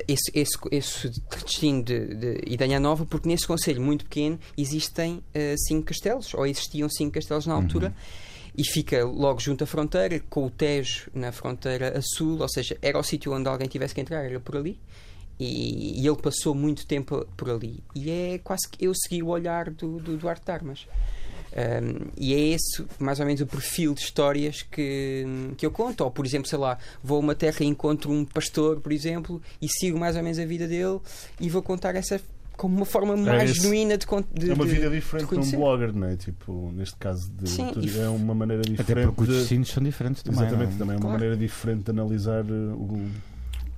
esse, esse, esse destino de, de Idanha Nova, porque nesse conselho muito pequeno existem ah, cinco castelos, ou existiam cinco castelos na altura, e fica logo junto à fronteira, com o Tejo na fronteira a sul, ou seja, era o sítio onde alguém tivesse que entrar, era por ali. E, e ele passou muito tempo por ali. E é quase que eu segui o olhar do, do Duarte de Armas. Um, e é esse, mais ou menos, o perfil de histórias que, que eu conto. Ou, por exemplo, sei lá, vou a uma terra e encontro um pastor, por exemplo, e sigo mais ou menos a vida dele e vou contar essa como uma forma mais
esse-
genuína de, con- de
É uma
de-
vida
de
diferente de um
conhecer.
blogger, não é? Tipo, neste caso, de,
Sim,
de- é uma maneira
Até
diferente.
porque os
de-
destinos são diferentes também.
Exatamente,
não?
também é uma
Claro.
maneira diferente de analisar uh, o,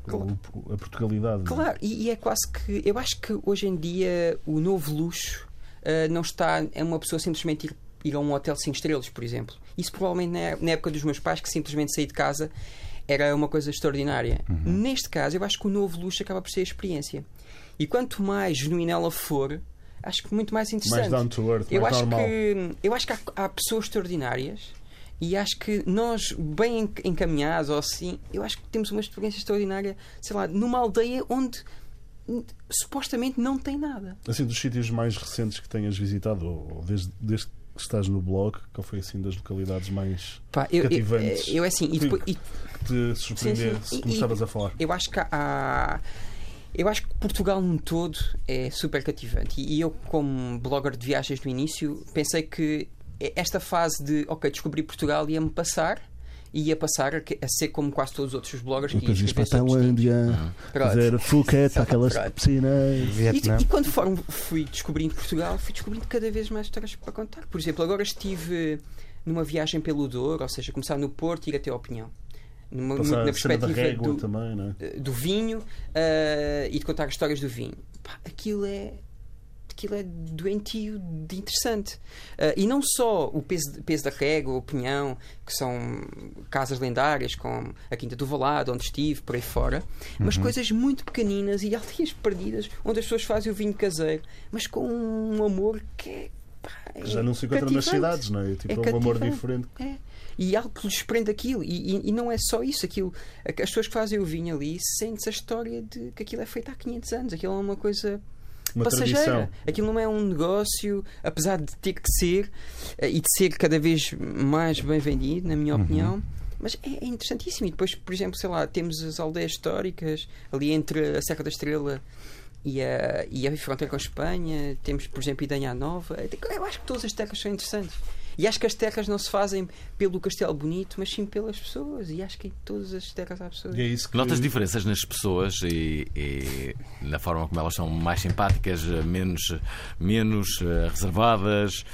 Claro.
o- a Portugalidade. é?
Claro, e, e é quase que. Eu acho que hoje em dia o novo luxo ah, não está. É uma pessoa simplesmente ir, ir a um hotel 5 estrelas, por exemplo. Isso provavelmente na, na época dos meus pais, que simplesmente sair de casa era uma coisa extraordinária. Neste caso, eu acho que o novo luxo acaba por ser a experiência. E quanto mais genuína ela for, acho que muito mais interessante.
Mais down to earth,
Eu
mais
acho
normal.
que, eu acho que há, há pessoas extraordinárias e acho que nós, bem enc- encaminhados ou assim, eu acho que temos uma experiência extraordinária, sei lá, numa aldeia onde supostamente não tem nada.
Assim, dos sítios mais recentes que tenhas visitado, ou desde, desde que estás no blog, qual foi assim das localidades mais
Pá, eu, eu,
Cativantes.
eu é assim, e depois, e-
que te surpreender
Sim, sim.
se começavas a falar?
eu acho que há. Eu acho que Portugal num todo é super cativante. E eu, como blogger de viagens no início, pensei que esta fase de, ok, descobri Portugal ia-me passar. E ia passar a a ser como quase todos os outros bloggers que iam
para a. Tailândia, fazer Phuket, aquelas piscinas.
E,
Vietnã.
e quando for- fui descobrindo Portugal, fui descobrindo cada vez mais histórias para contar. Por exemplo, agora estive numa viagem pelo Douro, ou seja, começar no Porto e ir até ao Pinhão. Numa, na
a
perspectiva do,
também, é?
do vinho eh, e de contar histórias do vinho. Pá, aquilo é. Aquilo é doentio de interessante. Ah, e não só o peso, peso da régua, o pinhão, que são casas lendárias, como a Quinta do Valado, onde estive, por aí fora, mas coisas muito pequeninas e aldeias perdidas, onde as pessoas fazem o vinho caseiro, mas com um amor que é. pá, é
Já não se encontra nas
cativante.
cidades, não é? Tipo,
É
é um amor diferente.
É. E algo que lhes prende aquilo. E, e- e não é só isso. Aquilo, as pessoas que fazem o vinho ali sente-se a história de que aquilo é feito há 500 anos. Aquilo é uma coisa
Uma
passageira.
tradição.
Aquilo não é um negócio, apesar de ter que ser eh, e de ser cada vez mais bem vendido, na minha opinião. Mas é, é interessantíssimo. E depois, por exemplo, sei lá, temos as aldeias históricas ali entre a Serra da Estrela e a, e a fronteira com a Espanha. Temos, por exemplo, Idanha Nova. Eu acho que todas as terras são interessantes. E acho que as terras não se fazem pelo castelo bonito, mas sim pelas pessoas. E acho que em todas as terras há pessoas.
E é isso que
Notas diferenças nas pessoas e, e na forma como elas são mais simpáticas, menos, menos eh, reservadas.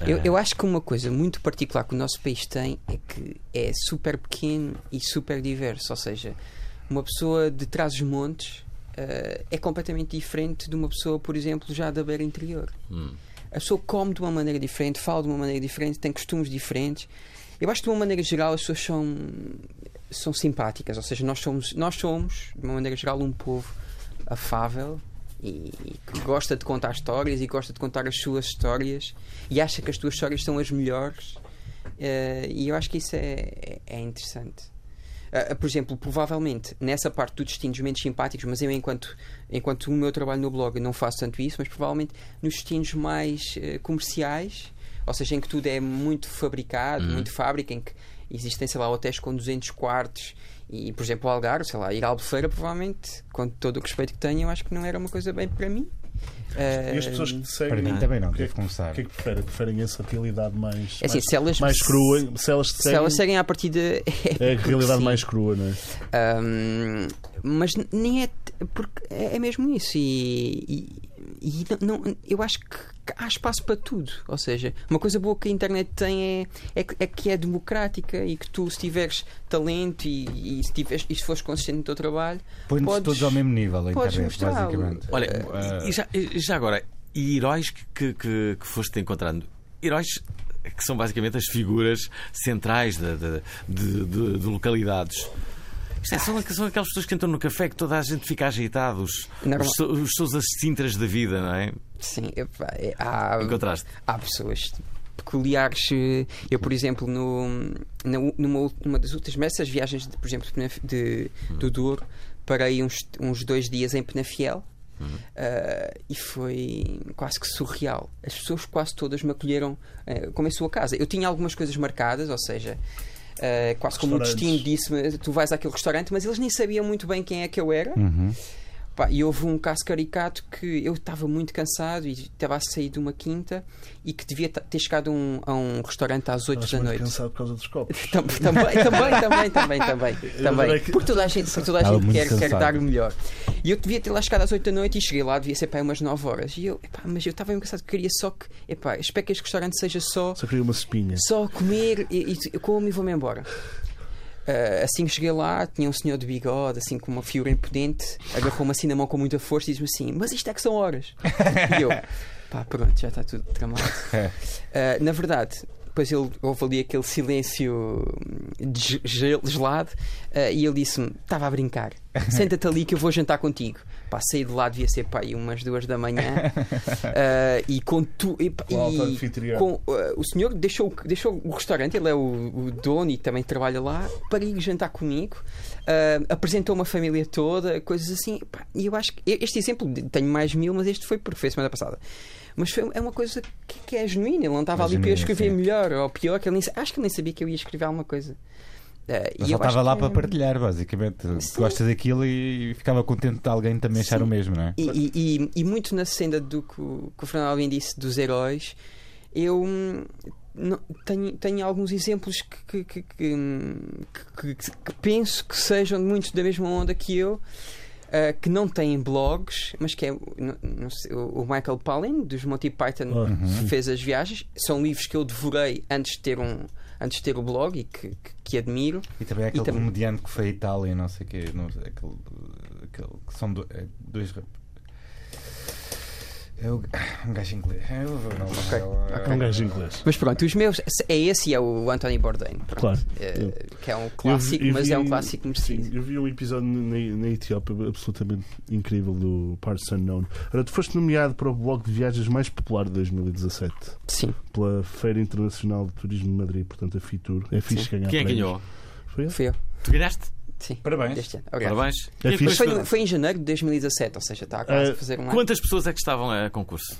Eu, eu acho que uma coisa muito particular que o nosso país tem é que é super pequeno e super diverso. Ou seja, uma pessoa de trás os montes eh, é completamente diferente de uma pessoa, por exemplo, já da beira interior.
Hum.
A pessoa come de uma maneira diferente, fala de uma maneira diferente, tem costumes diferentes. Eu acho que de uma maneira geral as pessoas são, são simpáticas, ou seja, nós somos, nós somos, de uma maneira geral, um povo afável e que gosta de contar histórias e gosta de contar as suas histórias e acha que as tuas histórias são as melhores. Eh, e eu acho que isso é, é- é interessante. Ah, por exemplo, provavelmente nessa parte dos destinos menos simpáticos, mas eu, enquanto, enquanto o meu trabalho no blog, não faço tanto isso, mas provavelmente nos destinos mais eh, comerciais, ou seja, em que tudo é muito fabricado, muito fábrica, em que existem, sei lá, hotéis com 200 quartos e, por exemplo, o Algarve, sei lá, ir à Albufeira, provavelmente, com todo o respeito que tenho, eu acho que não era uma coisa bem para mim.
E as pessoas que te seguem.
Para mim também não,
o que é
devo confessar.
O que é que preferem? Preferem essa realidade mais,
É assim,
mais,
se elas-
mais crua? Se elas te
se
seguem,
elas seguem à partida.
é a realidade
sim.
mais crua, não é?
Ahm, mas nem é porque é é mesmo isso e, e- e não, não- eu acho que há espaço para tudo ou seja uma coisa boa que a internet tem é, é, que- é que é democrática e que tu se tiveres talento e, e se, tiveres, e se fores consistente no teu trabalho
Põe-nos todos ao mesmo nível a internet, basicamente.
Olha,
Eh,
e, já, já agora, e heróis que, que, que, que foste encontrando? Heróis que são basicamente as figuras centrais de, de, de- de- de localidades. É, são, são aquelas pessoas que entram no café que toda a gente fica agitado, os,
Normal.
os, os seus assistintras da vida, não é?
sim é- há,
Encontraste.
há pessoas peculiares. eh, Eu, por exemplo, no, numa numa das últimas essas viagens, de, por exemplo, de, de- do Douro, parei uns, uns dois dias em Penafiel. eh, e foi quase que surreal. As pessoas quase todas me acolheram eh, como em sua casa. Eu tinha algumas coisas marcadas, ou seja, eh, quase como o destino disse-me: tu vais àquele restaurante, mas eles nem sabiam muito bem quem é que eu era.
Uhum.
Pá, e houve um caso caricato que eu estava muito cansado e estava a sair de uma quinta e que devia ter chegado a um, a um restaurante às 8
Estavas
da
muito
noite.
cansado por causa dos copos.
Tam- Também, também, também, também, também, também. Porque toda a gente, porque toda a gente quer, quer dar o melhor. E eu devia ter lá chegado às 8 da noite e cheguei lá, devia ser para aí umas 9 horas. E eu, epá, mas eu estava cansado, queria só que, epá, espero que este restaurante seja só
Só queria uma espinha.
só comer e, e eu como e vou-me embora. Ah, assim que cheguei lá, tinha um senhor de bigode, assim com uma figura imponente, agarrou-me assim na mão com muita força e disse-me assim: Mas isto é que são horas. e eu, pá, pronto, já está tudo tramado. Ah, na verdade, depois ele, houve ali aquele silêncio de gel- gelado ah, e ele disse-me: Estava a brincar, senta-te ali que eu vou jantar contigo. Pá, saí de lá, devia ser pá, aí umas duas da manhã ah, e com tu. E, e com, uh, o senhor deixou, deixou o restaurante, ele é o, o dono e também trabalha lá, para ir jantar comigo, uh, apresentou uma família toda, coisas assim. pá, E eu acho que este exemplo, tenho mais mil, mas este foi porque foi a semana passada. Mas foi, é uma coisa que, que é genuína. Ele não estava
É
ali para eu escrever
sim.
melhor ou pior, que ele nem, acho que ele nem sabia que eu ia escrever alguma coisa. Uh,
só
eu acho
estava lá
que-
para partilhar, basicamente.
Sim.
gostas daquilo e ficava contente de alguém também achar
Sim.
o mesmo, não é?
E, e- e- muito na senda do que o, que o Fernando Alvim disse dos heróis, eu hum, não- tenho, tenho alguns exemplos que, que- que- hum, que- que- que penso que sejam muito da mesma onda que eu. Ah, que não têm blogs, mas que é não- não sei, o Michael Palin dos Monty Python
Uhum.
fez as viagens. São livros que eu devorei antes de ter um antes de ter o blog e que, que- que admiro.
E também aquele
também-
comediante que foi a Itália, não sei o quê, não sei, aquele, aquele que são do- é, dois. É o- um gajo inglês. Eu vou- não,
É um gajo inglês.
Mas pronto, os meus é esse e é o Anthony Bourdain. pronto.
Claro.
Eh, que é um clássico,
Eu vi-
mas é um clássico merecido.
Sim, eu vi um episódio na, na Etiópia absolutamente incrível do Parts Unknown. Ora, tu foste nomeado para o blog de viagens mais popular de 2017
Sim.
pela Feira Internacional de Turismo de Madrid, portanto a FITUR. É fixe ganhar
Quem é que ganhou?
Foi ele?
Foi eu.
Tu ganhaste?
Sim.
Parabéns.
Deste ano. Obrigado.
Parabéns.
É fixe.
Foi-
foi, em janeiro de 2017, ou seja, está quase
Eh,
a fazer um ano.
Quantas pessoas é que estavam a concurso?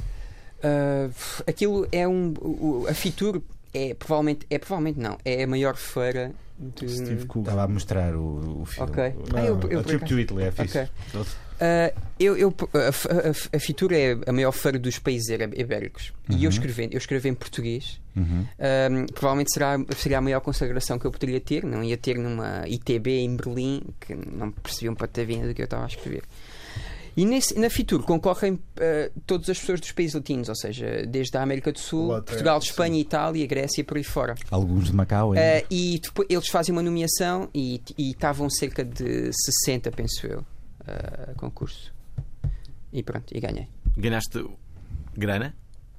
Ah, aquilo é um. o- a Fitur é provavelmente. É provavelmente não. É a maior feira de.
Steve Cook.
Estava a mostrar o, o filme.
Ok.
Ah,
Ah, eu- eu
a
por
Trip to Italy é fixe.
Ok. Ah, eu, eu- a, a, a Fitur é a maior feira dos países ibé- ibéricos. E eu escrevi, eu escrevi em português.
Uhum.
Provavelmente será, seria a maior consagração que eu poderia ter. Não ia ter numa ITB em Berlim, que não percebiam para ter vindo do que eu estava a escrever. E nesse- na Fitur concorrem ah, todas as pessoas dos países latinos, ou seja, desde a América do Sul, Portugal,
sim.
Espanha, Itália, Grécia e por aí fora.
Alguns de Macau ainda.
Ah, e depois eles fazem uma nomeação e e estavam cerca de 60, penso eu, a concurso. E pronto, e ganhei.
Ganhaste grana?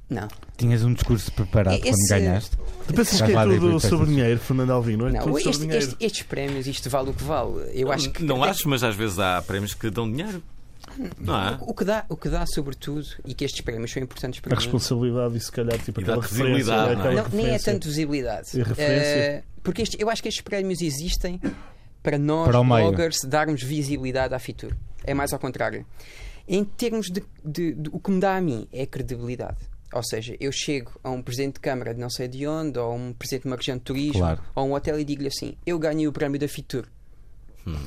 Não,
Tinhas um discurso preparado
Esse-
quando ganhaste.
Tu pensas que é
lá
tudo sobre dinheiro, Fernando Alvino? É
não este- este- estes prémios, isto vale o que vale. Eu acho que
não acho, mas às vezes há prémios que dão dinheiro. Não é?
O que, dá, o que dá, sobretudo, e que estes prémios são importantes para
A
mim,
responsabilidade e se calhar tipo
E
aquela
visibilidade, não é?
não, nem é tanto visibilidade.
E referência?
Eh, porque este- eu acho que estes prémios existem para nós,
Para
bloggers, darmos visibilidade à Fitur. É mais ao contrário. Em termos de, de- de- O que me dá a mim é credibilidade. Ou seja, eu chego a um presidente de Câmara de não sei de onde, ou um presidente de uma região de turismo,
Claro.
ou um hotel e digo-lhe assim: Eu ganhei o prémio da Fitur.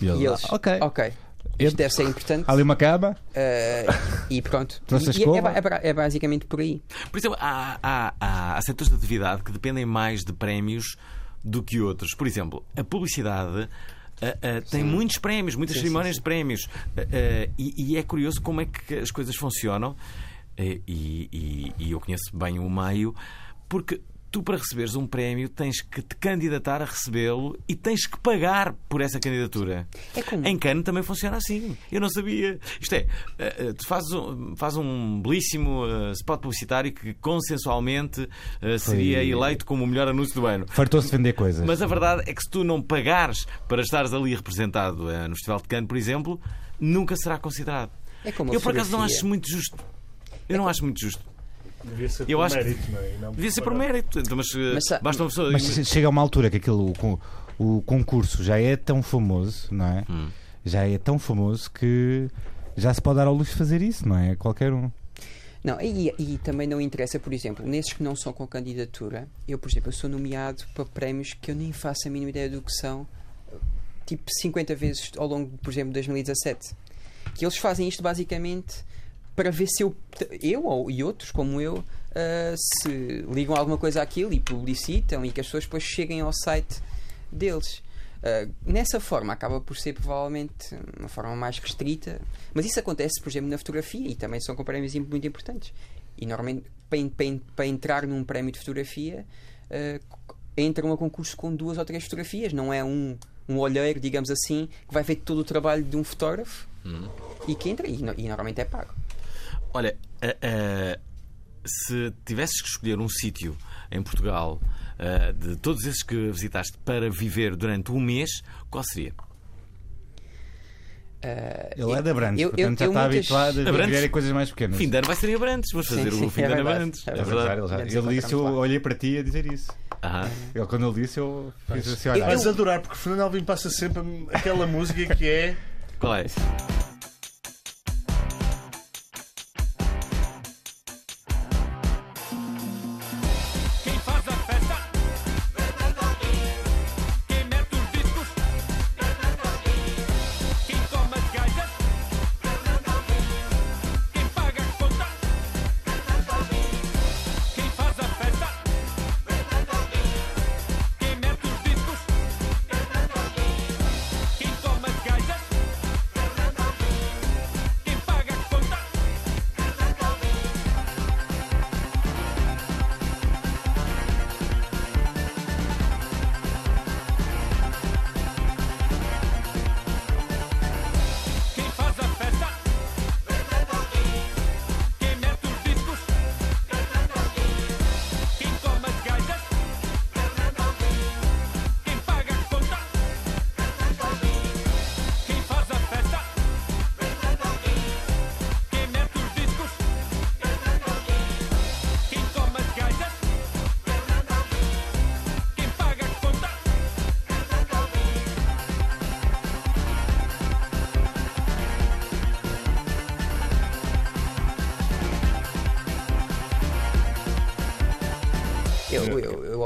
E
E eles,
ok.
ok,
Eu-
isto deve ser importante.
Há ali uma cama.
eh, e pronto. E- e é, é ba- é basicamente por aí.
Por exemplo, há, há, há, há setores de atividade que dependem mais de prémios do que outros. Por exemplo, a publicidade. ah, ah, tem muitos prémios, muitas
Sim,
cerimónias
sim,
de prémios. Ah, ah, e, e é curioso como é que as coisas funcionam. E, e- e eu conheço bem o meio, porque tu, para receberes um prémio, tens que te candidatar a recebê-lo e tens que pagar por essa candidatura.
É como.
Em Cannes também funciona assim. Eu não sabia. Isto é, eh, eh, tu fazes um, fazes um belíssimo eh, spot publicitário que consensualmente seria eleito como o melhor anúncio do ano.
Fartou-se de vender coisas.
Mas a verdade é que se tu não pagares para estares ali representado no Festival de Cannes, por exemplo, nunca será considerado.
É como
Eu por acaso não acho muito justo. Eu não acho muito justo.
Devia ser
Eu
por
que-
mérito, não é? Não
Devia ser por mérito. Então, Mas, eh,
Mas sa-
basta uma pessoa.
Mas che- chega a uma altura que aquilo, o, o concurso já é tão famoso, não é?
Hum.
Já é tão famoso que já se pode dar ao luxo de fazer isso, não é? Qualquer um.
Não, e, e também não interessa, por exemplo, nesses que não são com candidatura, eu, por exemplo, eu sou nomeado para prémios que eu nem faço a mínima ideia do que são, tipo 50 vezes ao longo, por exemplo, de 2017. Que eles fazem isto basicamente para ver se eu, eu ou, e outros como eu, ah, se ligam alguma coisa àquilo e publicitam e que as pessoas depois cheguem ao site deles. Ah, nessa forma acaba por ser provavelmente uma forma mais restrita, mas isso acontece, por exemplo, na fotografia e também são com prémios muito importantes. E normalmente, para, para para entrar num prémio de fotografia, c- entram a concurso com duas ou três fotografias, não é um, um olheiro, digamos assim, que vai ver todo o trabalho de um fotógrafo e que entra e, e normalmente é pago.
Olha, eh, se tivesses que escolher um sítio em Portugal eh, de todos esses que visitaste para viver durante um mês, qual seria?
Ah,
Ele é de Abrantes,
eu- eu-
portanto já
eu
está
muitas-
habituado a
Abrantes?
viver em coisas mais pequenas.
Fim de ano vai ser em Abrantes.
Sim,
fazer
sim,
o fim
é
de ano Abrantes.
é
verdade.
ele, já- disse, eu
lá.
olhei para ti a dizer isso.
Aham.
Ele, quando ele disse, eu fiz assim:
Eu-
olha,
Vais adorar, porque Fernando Alvim passa sempre aquela música que é.
Qual é?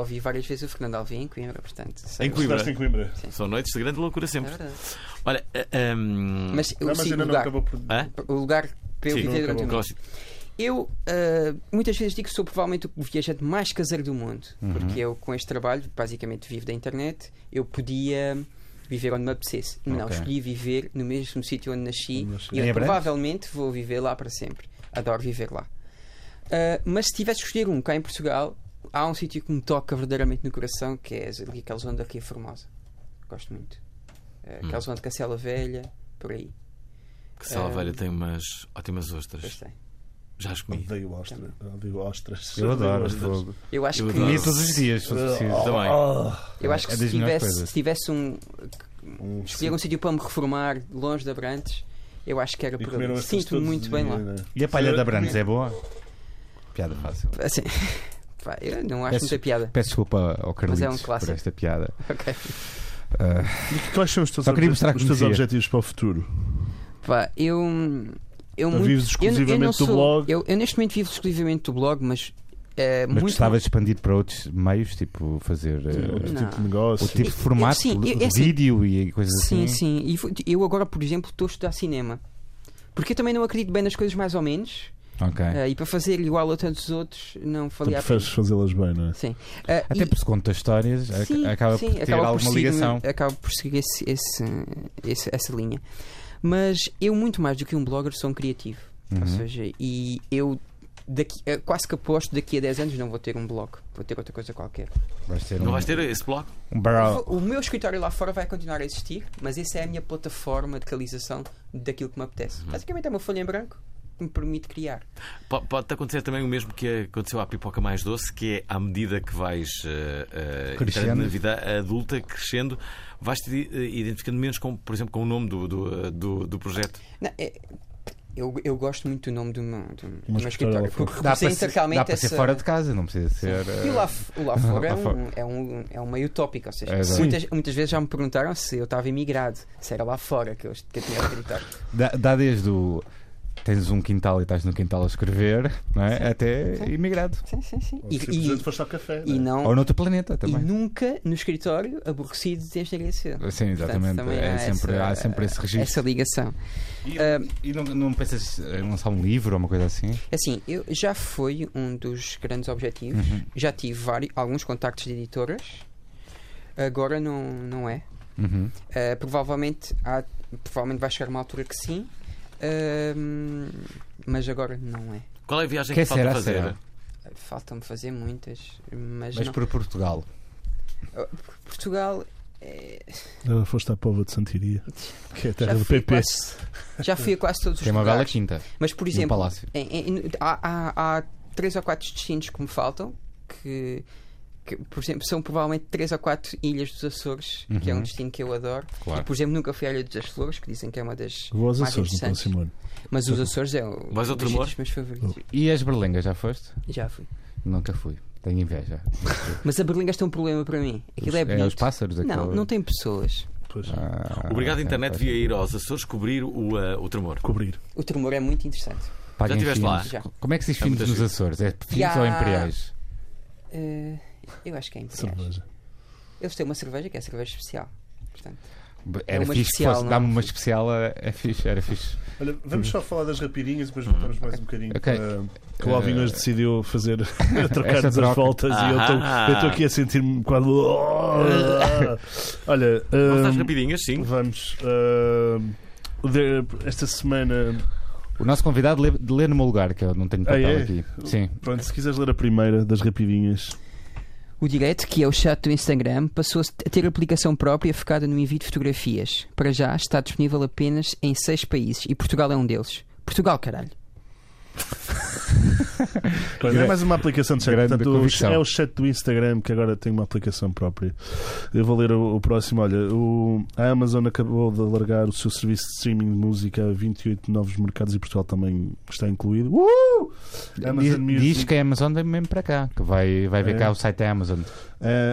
Ouvi várias vezes o Fernando Alvim em Coimbra, portanto. sei-
Em Coimbra.
Em Coimbra.
São noites de grande loucura
É
sempre.
verdade.
Olha, ah, hum,
Mas
Não,
o
mas
sim,
ainda não
lugar,
acabou por.
o lugar para eu
Sim,
viver
não
durante o mês. Eu ah, muitas vezes digo que sou provavelmente o viajante mais caseiro do mundo, porque eu com este trabalho, basicamente vivo da internet, eu podia viver onde me apetecesse. Não,
Ok.
escolhi viver no mesmo sítio onde nasci e eu provavelmente vou viver lá para sempre. Adoro viver lá. Ah, mas se tivesse de escolher um cá em Portugal, há um sítio que me toca verdadeiramente no coração, que é ali aquela zona daqui a Formosa. Gosto muito. Ah, aquela zona de Cacela Velha, por aí.
Que Sala
Ah,
Velha tem umas ótimas ostras. Já as comi.
Odeio ostra. Odeio ostras.
Eu adoro
Odeio
fogo.
ostras.
Eu acho
Eu
que.
Comia todos os dias, se fosse preciso.
Também.
Eu acho que
É
se tivesse, se tivesse um,
Um
escolher um sítio para me reformar longe de Abrantes, eu acho que era por ali. Sinto-me muito bem lá.
né?
E a palha da Brandes
comi-
é boa? Piada fácil.
Assim, pá, eu não acho
Peço-
muita piada.
Peço desculpa ao Carlitos
é um
por esta piada.
Ok.
E Quais são os teus, obje- os teus objetivos para o futuro?
Pá, eu. Eu, muito,
vives
eu, eu não
exclusivamente do
sou,
blog?
Eu, eu neste momento vivo exclusivamente do blog, mas. É,
mas
muito
gostava de expandir para outros meios, tipo fazer eh,
Outro tipo de negócio?
outro tipo de
Eu-
formato,
sim, eu- é assim-
vídeo e coisas
Sim,
assim.
sim. E foi- eu agora, por exemplo, estou a estudar cinema. Porque eu também não acredito bem nas coisas mais ou menos.
Ok.
eh, e para fazer igual a tantos outros, não
Tu
valia a pena.
preferes fazê-las bem, não é?
Sim. Eh,
Até
e-
porque se conta histórias,
Sim,
acaba
sim,
por ter
acaba
alguma
seguir-
ligação.
Acaba por seguir esse- esse- esse- essa linha. Mas eu, muito mais do que um blogger, sou um criativo. Ou
Uhum.
seja, e eu daqui, eh, quase que aposto daqui a 10 anos não vou ter um blog, vou ter outra coisa qualquer.
Vais ter
Não
um,
vais ter esse blog?
um barrel.
O meu escritório lá fora vai continuar a existir, mas essa é a minha plataforma de realização daquilo que me apetece. Basicamente é uma folha em branco que me permite criar.
Po- Pode acontecer também o mesmo que aconteceu à pipoca mais doce, que é à medida que vais
Crescendo.
entrando na vida adulta, crescendo, vais-te eh, identificando menos com, por exemplo, com o nome do, do, do, do projeto.
Não, é- eu, eu gosto muito do nome do meu, do, do
Mas
meu
escritório
escritório,
lá fora.
porque
Dá para, ser,
realmente
dá para ser
essa-
fora de casa, não precisa ser.
E lá, lá fora é
fora.
um, é, um, é um meio utópico. Ou seja,
É,
muitas, muitas vezes já me perguntaram se eu estava imigrado, se era lá fora que eu, que eu tinha acreditar.
Dá, dá desde o. Tens um quintal e estás no quintal a escrever, não é? até
Sim.
imigrado.
Sim, sim, sim.
Ou
E, e,
foste ao café.
e
não é?
Ou noutro planeta
e
também.
nunca no escritório aborrecido de engenharia civil.
Sim, exatamente.
também
é
há
sempre,
essa-
há sempre esse registro.
Essa ligação.
E,
Ah,
e não, não pensas em lançar um livro ou uma coisa assim?
Assim, eu já foi um dos grandes objetivos.
Uhum.
Já tive vários, alguns contactos de editoras. Agora não, não é.
Uhum.
Uh, provavelmente, há, provavelmente vai chegar uma altura que sim, uh, mas agora não é.
Qual é a viagem
Quem
que falta
será,
fazer?
será?
Faltam-me fazer muitas, mas,
Mas
não.
por Portugal.
Uh, Portugal é-
Já foste à Pova de Santiria, que é a terra
já,
do
fui
PP.
quase, já fui a quase todos os
Tem uma bela
lugares.
quinta
Mas, por exemplo,
palácio.
em- em- há, há, há três ou quatro destinos que me faltam que, que, por exemplo, são provavelmente três ou quatro ilhas dos Açores, que é um
Uhum.
destino que eu adoro.
Claro.
E, por exemplo, nunca fui à Ilha das Flores, que dizem que é uma das
Vou aos
mais
Açores no
interessantes.
ano.
Mas os Açores é o
ao
um dos meus favoritos.
E as berlengas, já foste?
Já fui.
Nunca fui. Tenho inveja.
Mas a Berlingas tem um problema para mim. Aquilo é
Os-
bonito.
os pássaros?
Não,
aquele-
não tem pessoas.
Pois,
Ah,
Obrigado,
ok,
internet, devia ir aos Açores cobrir o, eh, o tremor.
cobrir.
O tremor é muito interessante.
Paguem
Já estiveste lá?
Já.
Como é que se diz
É muitas
nos. Açores? É
Já.
ou imperiais?
Eh, eu acho que é imperiais.
Cerveja.
Eles têm uma cerveja que é a cerveja especial. Portanto,
Era
uma
fixe
especial,
se fosse.
não
Dá-me
é?
uma especial, é é fixe, era fixe.
Olha, vamos só falar das rapidinhas e depois voltamos mais um bocadinho.
Ok.
para- que o Alvin hoje decidiu fazer trocar-nos
Esta
as voltas e eu estou-
Ah.
estou aqui a sentir-me quase. Olha,
Vamos às
hum,
rapidinhas, sim.
vamos. hum, de- esta semana.
O nosso convidado lê, lê no meu lugar, que eu não tenho
Ah,
papel
é?
aqui. Sim.
Pronto, se quiseres ler a primeira das rapidinhas.
O Direct, que é o chat do Instagram, passou a ter aplicação própria focada no envio de fotografias. Para já está disponível apenas em seis países e Portugal é um deles. Portugal, caralho.
Olha, é mais uma aplicação de chat. Portanto,
convicção.
é o chat do Instagram que agora tem uma aplicação própria. Eu vou ler o, o próximo. Olha, o- a Amazon acabou de alargar o seu serviço de streaming de música a 28 novos mercados e Portugal também está incluído. Uh! Amazon
Diz,
Music.
diz que a Amazon vem mesmo para cá, que vai, vai ver
É.
cá o site da Amazon.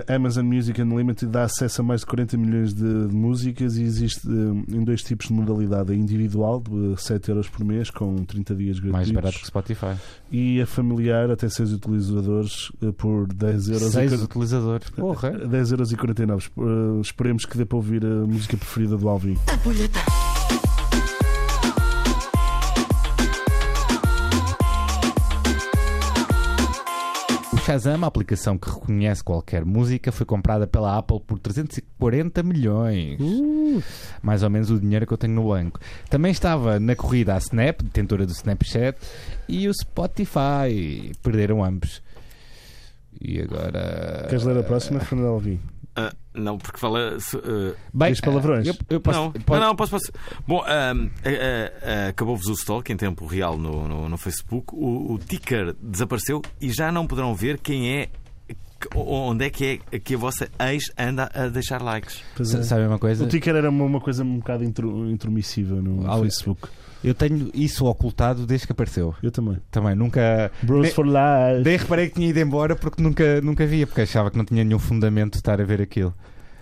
A Amazon Music Unlimited dá acesso a mais de 40 milhões de, de músicas e existe eh, em dois tipos de modalidade: a individual, de 7 euros por mês, com 30 dias gratuitos,
Mais barato que Spotify.
e a familiar, até 6 utilizadores, eh, por 10 euros.
Seis
e quar-
utilizadores. Porra.
10 euros e 49. Eh, esperemos que dê para ouvir a música preferida do Alvin.
O Shazam, a aplicação que reconhece qualquer música, foi comprada pela Apple por 340 milhões. Mais ou menos o dinheiro que eu tenho no banco. Também estava na corrida a Snap, detentora do Snapchat, e o Spotify. Perderam ambos. E agora.
Queres ler a próxima, Fernando Alvin?
Ah, não, porque fala. se, ah,
Bem,
Diz palavrões.
eu- eu posso-
não,
posso-
não, não, posso, posso. Bom, ah, ah, acabou-vos o stalk em tempo real no, no, no Facebook. O, o ticker desapareceu e já não poderão ver quem é. Onde é que é que a vossa ex anda a deixar likes?
Pois é.
Sabe uma coisa?
O Ticker era uma, uma coisa um bocado intro, intromissiva no
Ah,
Facebook.
Eu tenho isso ocultado desde que apareceu.
Eu também.
Também nunca.
Bros for life.
Daí reparei que tinha ido embora porque nunca, nunca via, porque achava que não tinha nenhum fundamento de estar a ver aquilo.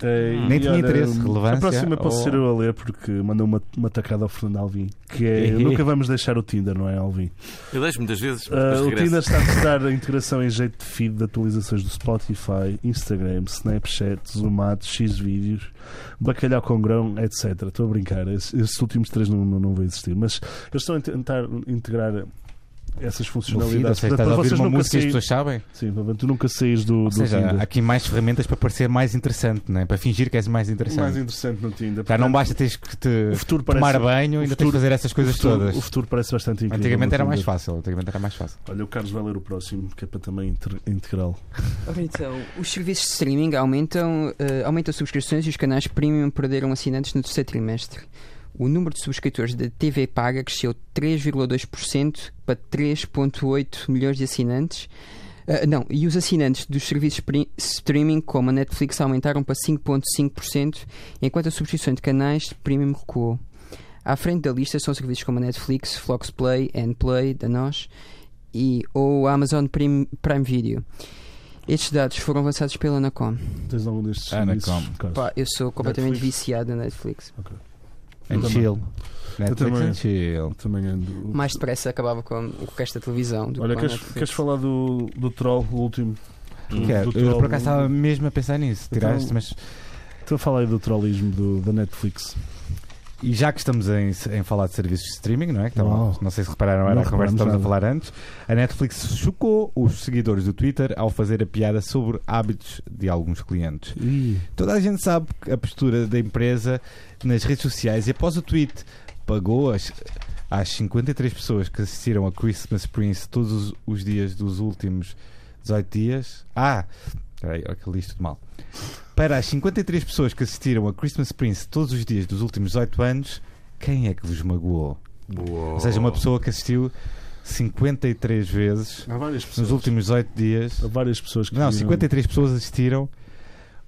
Nem tinha interesse, relevância,
A próxima posso
ou-
ser eu a ler porque mandou uma, uma tacada ao Fernando Alvim. Que é. nunca vamos deixar o Tinder, não é, Alvim?
Eu deixo muitas vezes. Depois
o. Tinder está a testar a integração em jeito de feed de atualizações do Spotify, Instagram, Snapchat, Zoomato, Xvideos, Bacalhau com grão, etc. Estou a brincar, esses, esses últimos três não, não, não vão existir. Mas eles estão a tentar integrar essas
No feed, ou
funcionalidades.
seja, estás a
para
ouvir uma música e as pessoas sabem.
Sim, tu nunca saís do,
Ou
do
seja,
Tinder.
há aqui mais ferramentas para parecer mais interessante, né? para fingir que és mais interessante.
mais interessante no Tinder.
Já não basta teres que te
o futuro
tomar
parece-
banho,
o
ainda tens
futuro-
de fazer essas coisas
o futuro,
todas.
O futuro parece bastante incrível.
Antigamente era mais fácil. Antigamente era mais fácil.
Olha, o Carlos vai ler o próximo, que é para também integrá-lo.
Ora então, os serviços de streaming aumentam, eh, aumentam subscrições e os canais premium perderam assinantes no terceiro trimestre. O número de subscritores da TV paga cresceu 3,2% para 3,8 milhões de assinantes. Ah, não, e os assinantes dos serviços streaming, como a Netflix, aumentaram para 5,5%, enquanto a subscrição de canais premium recuou. À frente da lista são serviços como a Netflix, Flox Play, Play da nós, e ou a Amazon Prime, Prime Video. Estes dados foram avançados pela Anacom.
Tens algum destes
Anacom.
Pá, eu sou completamente
Netflix?
viciado na Netflix.
And
Eu também.
chill. Netflix and chill.
Também ando.
Mais depressa acabava com o resto da televisão do
Olha,
que com
queres, queres falar do, do Troll, o último?
Quero.
Do
Eu por acaso estava mesmo a pensar nisso. Tiraste,
Então-
mas.
Estou a falar aí do trollismo do, da Netflix.
E já que estamos em, em falar de serviços de streaming, não é? Estavam-
Uau.
não sei se repararam, era a conversa que estamos a falar antes. A Netflix chocou os seguidores do Twitter ao fazer a piada sobre hábitos de alguns clientes.
Ih,
Toda a gente sabe a postura da empresa nas redes sociais e após o tweet pagou as, às 53 pessoas que assistiram a Christmas Prince todos os, os dias dos últimos 18 dias. Ah, peraí, olha que li isto tudo mal. Para as 53 pessoas que assistiram a Christmas Prince todos os dias dos últimos 18 anos, quem é que vos magoou?
Boa.
Ou seja, uma pessoa que assistiu 53 vezes nos últimos 18 dias.
Há várias pessoas que.
Não,
viram.
53 pessoas assistiram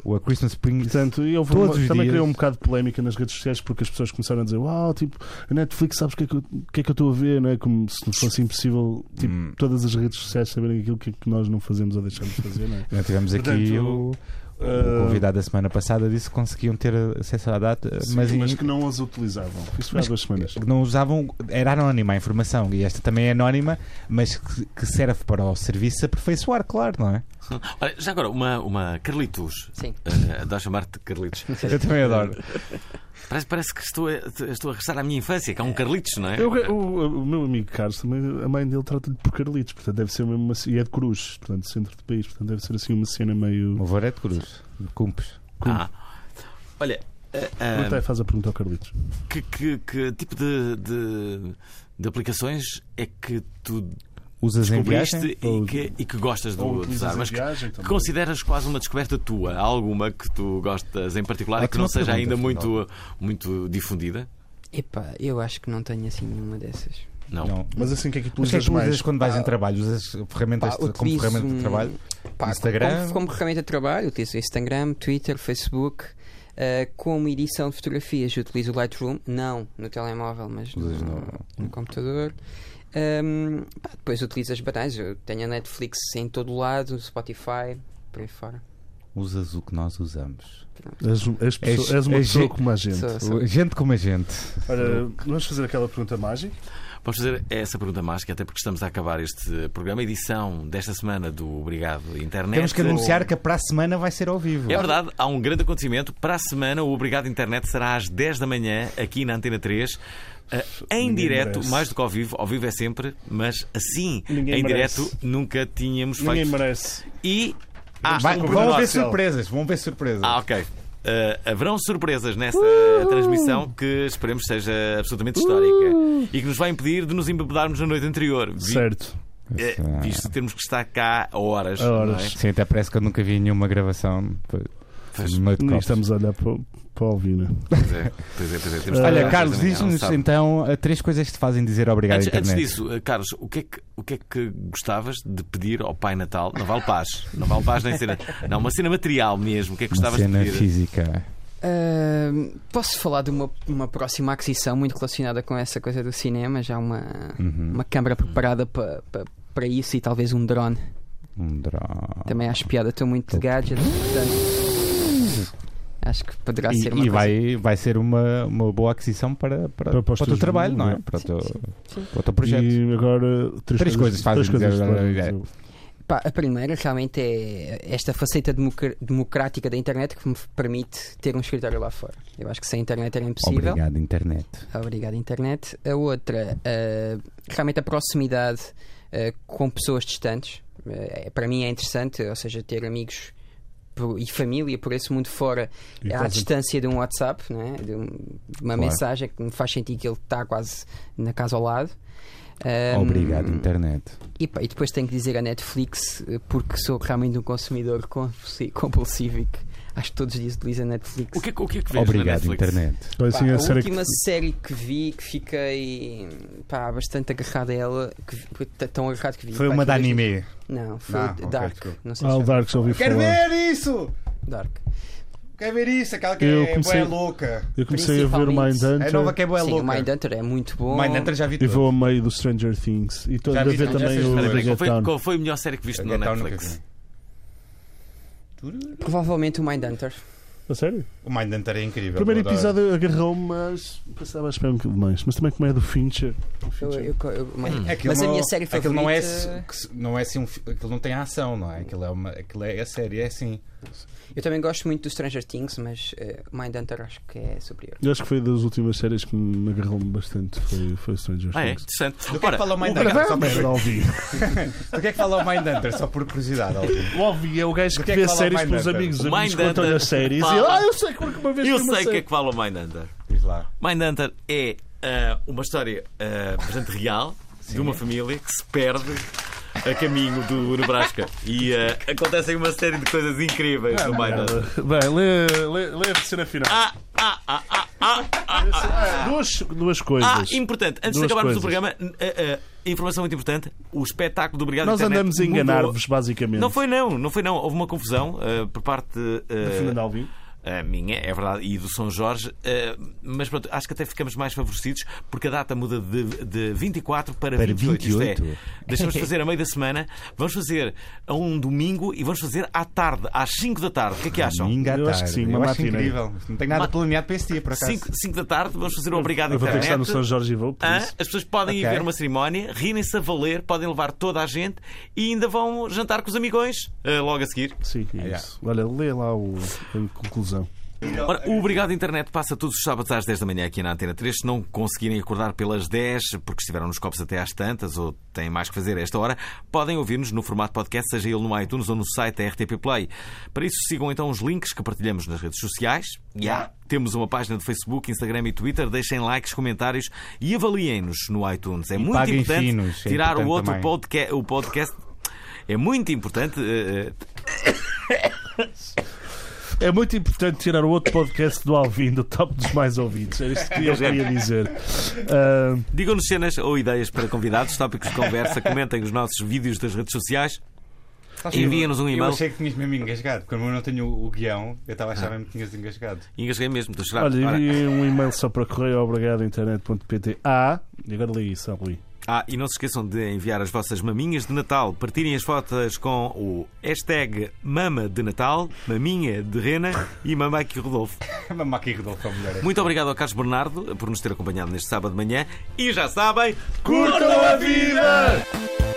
o A Christmas Prince.
Portanto, e houve
Todos
uma- também
dias.
criou um bocado de polémica nas redes sociais porque as pessoas começaram a dizer: Uau, tipo, a Netflix, sabes o que é que eu, que é que eu estou a ver? Não é? Como se não fosse impossível tipo,
Hum.
todas as redes sociais saberem aquilo que, que nós não fazemos ou deixamos de fazer. Não é?
Tivemos aqui
Portanto,
o, o
Uh,
convidado da semana passada disse que conseguiam ter acesso à data,
sim,
mas,
mas, que não as utilizavam. Isso foi há duas semanas.
que não usavam, era anónima a informação e esta também é anónima, mas que, que serve para o serviço aperfeiçoar, claro, não é?
Olha, já agora, uma, uma Carlitos.
Sim.
Uh, adoro chamar-te Carlitos.
Eu também adoro.
Parece, parece que estou a, estou a regressar à minha infância, que há um Carlitos, não é?
Eu- o, o meu amigo Carlos também, a mãe dele trata-lhe por Carlitos, portanto deve ser mesmo uma, e é de Cruz, portanto, centro do país, portanto deve ser assim uma cena
O
meio.
meu avô é de Cruz, de Cumpes.
Ah. Olha, uh, uh,
faz a pergunta ao Carlitos.
que, que- que tipo de, de, de aplicações é que tu
Usas em viagem?
descobriste
Ou-
e que, e que gostas de, usar, mas que, que consideras quase uma descoberta tua? Há alguma que tu gostas em particular e que não seja ainda muito, muito difundida?
Epá, eu acho que não tenho assim nenhuma dessas.
Não.
Não.
Mas assim, o que é que
Mas o que é
utilizas
que usas
mais?
quando vais
Pá,
em trabalho? Usas ferramentas
Pá,
como ferramenta de trabalho?
Pá,
Instagram?
Como, como ferramenta de trabalho, utilizo Instagram, Twitter, Facebook. Uh, como edição de fotografias, utilizo o Lightroom, não no telemóvel, mas no,
Usas no-
no computador. Ahm, pá, depois utilizo as banais. Eu tenho a Netflix em todo lado, o Spotify, por aí fora.
Usas o que nós usamos.
És, és, pessoa-
És-
és uma
és
pessoa
ge-
como a gente.
Sou- sou-
Gente como a gente.
Olha, vamos fazer aquela pergunta mágica?
Vamos fazer essa pergunta mágica, até porque estamos a acabar este programa, edição desta semana do Obrigado Internet.
Temos que anunciar que para a semana vai ser ao vivo.
É verdade, há um grande acontecimento. Para a semana, o Obrigado Internet será às 10 da manhã, aqui na Antena 3. Em
Ninguém
direto,
merece.
mais do que ao vivo, ao vivo é sempre, mas assim,
Ninguém
em
merece.
direto, nunca tínhamos
Ninguém
feito.
merece.
E. Ah,
Vai-
um
vão haver surpresas, vão haver surpresas.
Ah, ok. Uh, haverão surpresas nessa transmissão que esperemos seja absolutamente histórica e que nos vai impedir de nos embebedarmos na noite anterior. Vi-
Certo.
eh, visto termos que estar cá a horas.
A
não
horas.
é?
Sim, até parece que eu nunca vi nenhuma gravação.
Pois.
No meio de
Nem
copos.
estamos a olhar para, para a Alvina.
Pois é, pois é, pois é. Temos que
Olha,
Carlos, diz-nos então eh, três coisas que te fazem dizer obrigado
Antes,
à
antes
internet.
disso, uh, Carlos, o que, é que, o que é que gostavas de pedir ao Pai Natal? Não vale paz. Não vale paz nem cena. Não, uma cena material mesmo. O que é que
Uma
gostavas de
cena
pedir?
física.
Ahm, posso falar de uma, uma próxima aquisição muito relacionada com essa coisa do cinema? Já uma,
Uhum.
uma câmara preparada para para- para isso e talvez um drone.
Um drone.
Também acho piada, estou muito de gadget, portanto. Acho que poderá
E,
ser uma
e
coisa-
vai, vai ser uma, uma boa aquisição para, para,
Para- para
para, o teu trabalho, não é? Para o teu,
sim.
para o teu projeto.
E agora, três,
Três coisas fazem
três coisas
é.
a primeira realmente é esta faceta democ- democrática da internet que me permite ter um escritório lá fora. Eu acho que sem internet era impossível.
Obrigado, internet.
Obrigado, internet. A outra, eh, realmente a proximidade eh, com pessoas distantes. Eh, para mim é interessante, ou seja, ter amigos por- e família por esse mundo fora
E
à distância de um WhatsApp, não é? de, um- de uma
Claro.
mensagem que me faz sentir que ele está quase na casa ao lado. Ahm,
Obrigado, internet.
e, pá, e depois tenho que dizer a Netflix, eh, porque sou realmente um consumidor compulsi- compulsivo e que acho que todos os dias utilizo a Netflix.
O que, é que- o que é que vês na
Obrigado,
Netflix?
internet.
Pá,
assim,
a
a série
última série que vi, que fiquei pá, bastante agarrado a ela, que, vi- t- tão agarrado que vi.
Foi
pá,
uma
que
da
dois-
anime.
Não, foi
Não,
o
ok,
Dark.
desculpa.
não sei
Ah, o
já-
Dark, já ouvi
Quero
falar.
ver isso!
Dark.
Quero ver isso! Aquela que
Eu
é
comecei-
bué louca.
Eu comecei a ver
Principalmente-
Mindhunter
A nova que é bué
Sim, o
louca.
Mindhunter é muito bom.
Mindhunter já vi
e
tudo.
vou a meio do Stranger Things. E estou
Já
a
vi
ver
tudo, já
também
sei,
o
espera,
Espera aí, qual, foi, qual foi a melhor série que viste no
nunca
Netflix?
vi.
Provavelmente o Mindhunter.
A sério?
O Mindhunter é incrível.
O primeiro episódio agarrou-me, mas pensava a esperar um bocadinho mais. Mas também como é do Fincher. O
Eu-
Fincher.
eu- eu- Mind-
Aquilo
Mas a
não-
minha série
aquilo
favorita.
não é, que se- não é assim um, aquilo não tem ação, não é? Aquilo é, uma, aquilo é a série, é assim.
Eu também gosto muito do Stranger Things, mas eh, o Mindhunter acho que é superior.
Eu acho que foi das últimas séries que me agarrou-me bastante. Foi, foi Stranger
Ah, é?
Things.
Interessante.
Do que é que fala o Mindhunter? Só. Do que é que fala o Mindhunter? Só por curiosidade.
O Alvi é o gajo que,
que é que
vê séries pelos
Mindhunter?
amigos. Os
O
amigos contam-lhe
Mindhunter
as séries.
fala-
E ah, eu sei porque uma vez
Eu sei o que é que fala o Mindhunter.
Diz lá.
Mindhunter é ah, uma história ah, bastante real de uma família que se perde a caminho do Nebraska. E ah, acontecem uma série de coisas incríveis no Mindhunter.
Bem, lê, lê, lê a cena final.
Ah, ah, ah, ah, ah, ah,
Ah, duas, duas coisas.
Ah, importante, antes
Duas
de acabarmos
coisas.
o programa, ah, ah, informação muito importante: o espetáculo do Obrigado
Nós
Internet
andamos a
mudou.
enganar-vos, basicamente.
Não foi não, não foi não. Houve uma confusão ah, por parte ah,
Da Fernanda Alvim.
A minha, é verdade, e do São Jorge, eh, mas pronto, acho que até ficamos mais favorecidos porque a data muda de, de 24 para,
Para
28. Isto
28.
é, deixamos de fazer a meio da semana, vamos fazer a um domingo e vamos fazer à tarde, às 5 da tarde. O que é que acham?
Domingo à
Eu acho que
tarde.
sim,
Eu
uma
acho
matina.
incrível. Não tenho nada
Ma-
planeado para esse dia, por acaso.
5, da tarde, vamos fazer o Obrigado
Eu vou ter que estar no
Internet.
São Jorge e vou. isso.
As pessoas podem ir
Ok.
ver uma cerimónia, rirem-se a valer, podem levar toda a gente e ainda vão jantar com os amigões eh, logo a seguir.
Sim, é
Yeah.
isso. Olha, lê lá o, a conclusão.
Ora, o Obrigado Internet passa todos os sábados às 10 da manhã aqui na Antena 3. Se não conseguirem acordar pelas 10, porque estiveram nos copos até às tantas ou têm mais que fazer a esta hora, podem ouvir-nos no formato podcast, seja ele no iTunes ou no site da RTP Play. Para isso, sigam então os links que partilhamos nas redes sociais. Já temos uma página de Facebook, Instagram e Twitter. Deixem likes, comentários e avaliem-nos no iTunes. É muito
paguem
importante
finos, é
tirar o
importante
outro
também.
podca o podcast. É muito importante. eh,
É muito importante tirar o outro podcast do Alvin do top dos mais ouvidos. Era isto que eu queria dizer. Ah,
Digam-nos cenas ou ideias para convidados, tópicos de conversa, comentem os nossos vídeos das redes sociais. Enviem-nos um
Eu
e-mail.
achei que tinhas mesmo engasgado. Como eu não tenho o guião, eu estava a achar mesmo que tinhas engasgado.
Engasguei mesmo, estou a chorar.
olha, enviei um e-mail só para correio obrigado internet.pt. Ah, e agora li isso, Ali.
Ah, e não se esqueçam de enviar as vossas maminhas de Natal. Partilhem as fotos com o hashtag Mama de Natal, Maminha de Rena e Mamaki Rodolfo.
Mamaki Rodolfo é o melhor.
Muito obrigado ao Carlos Bernardo por nos ter acompanhado neste sábado de manhã. E já sabem,
Curtam a vida!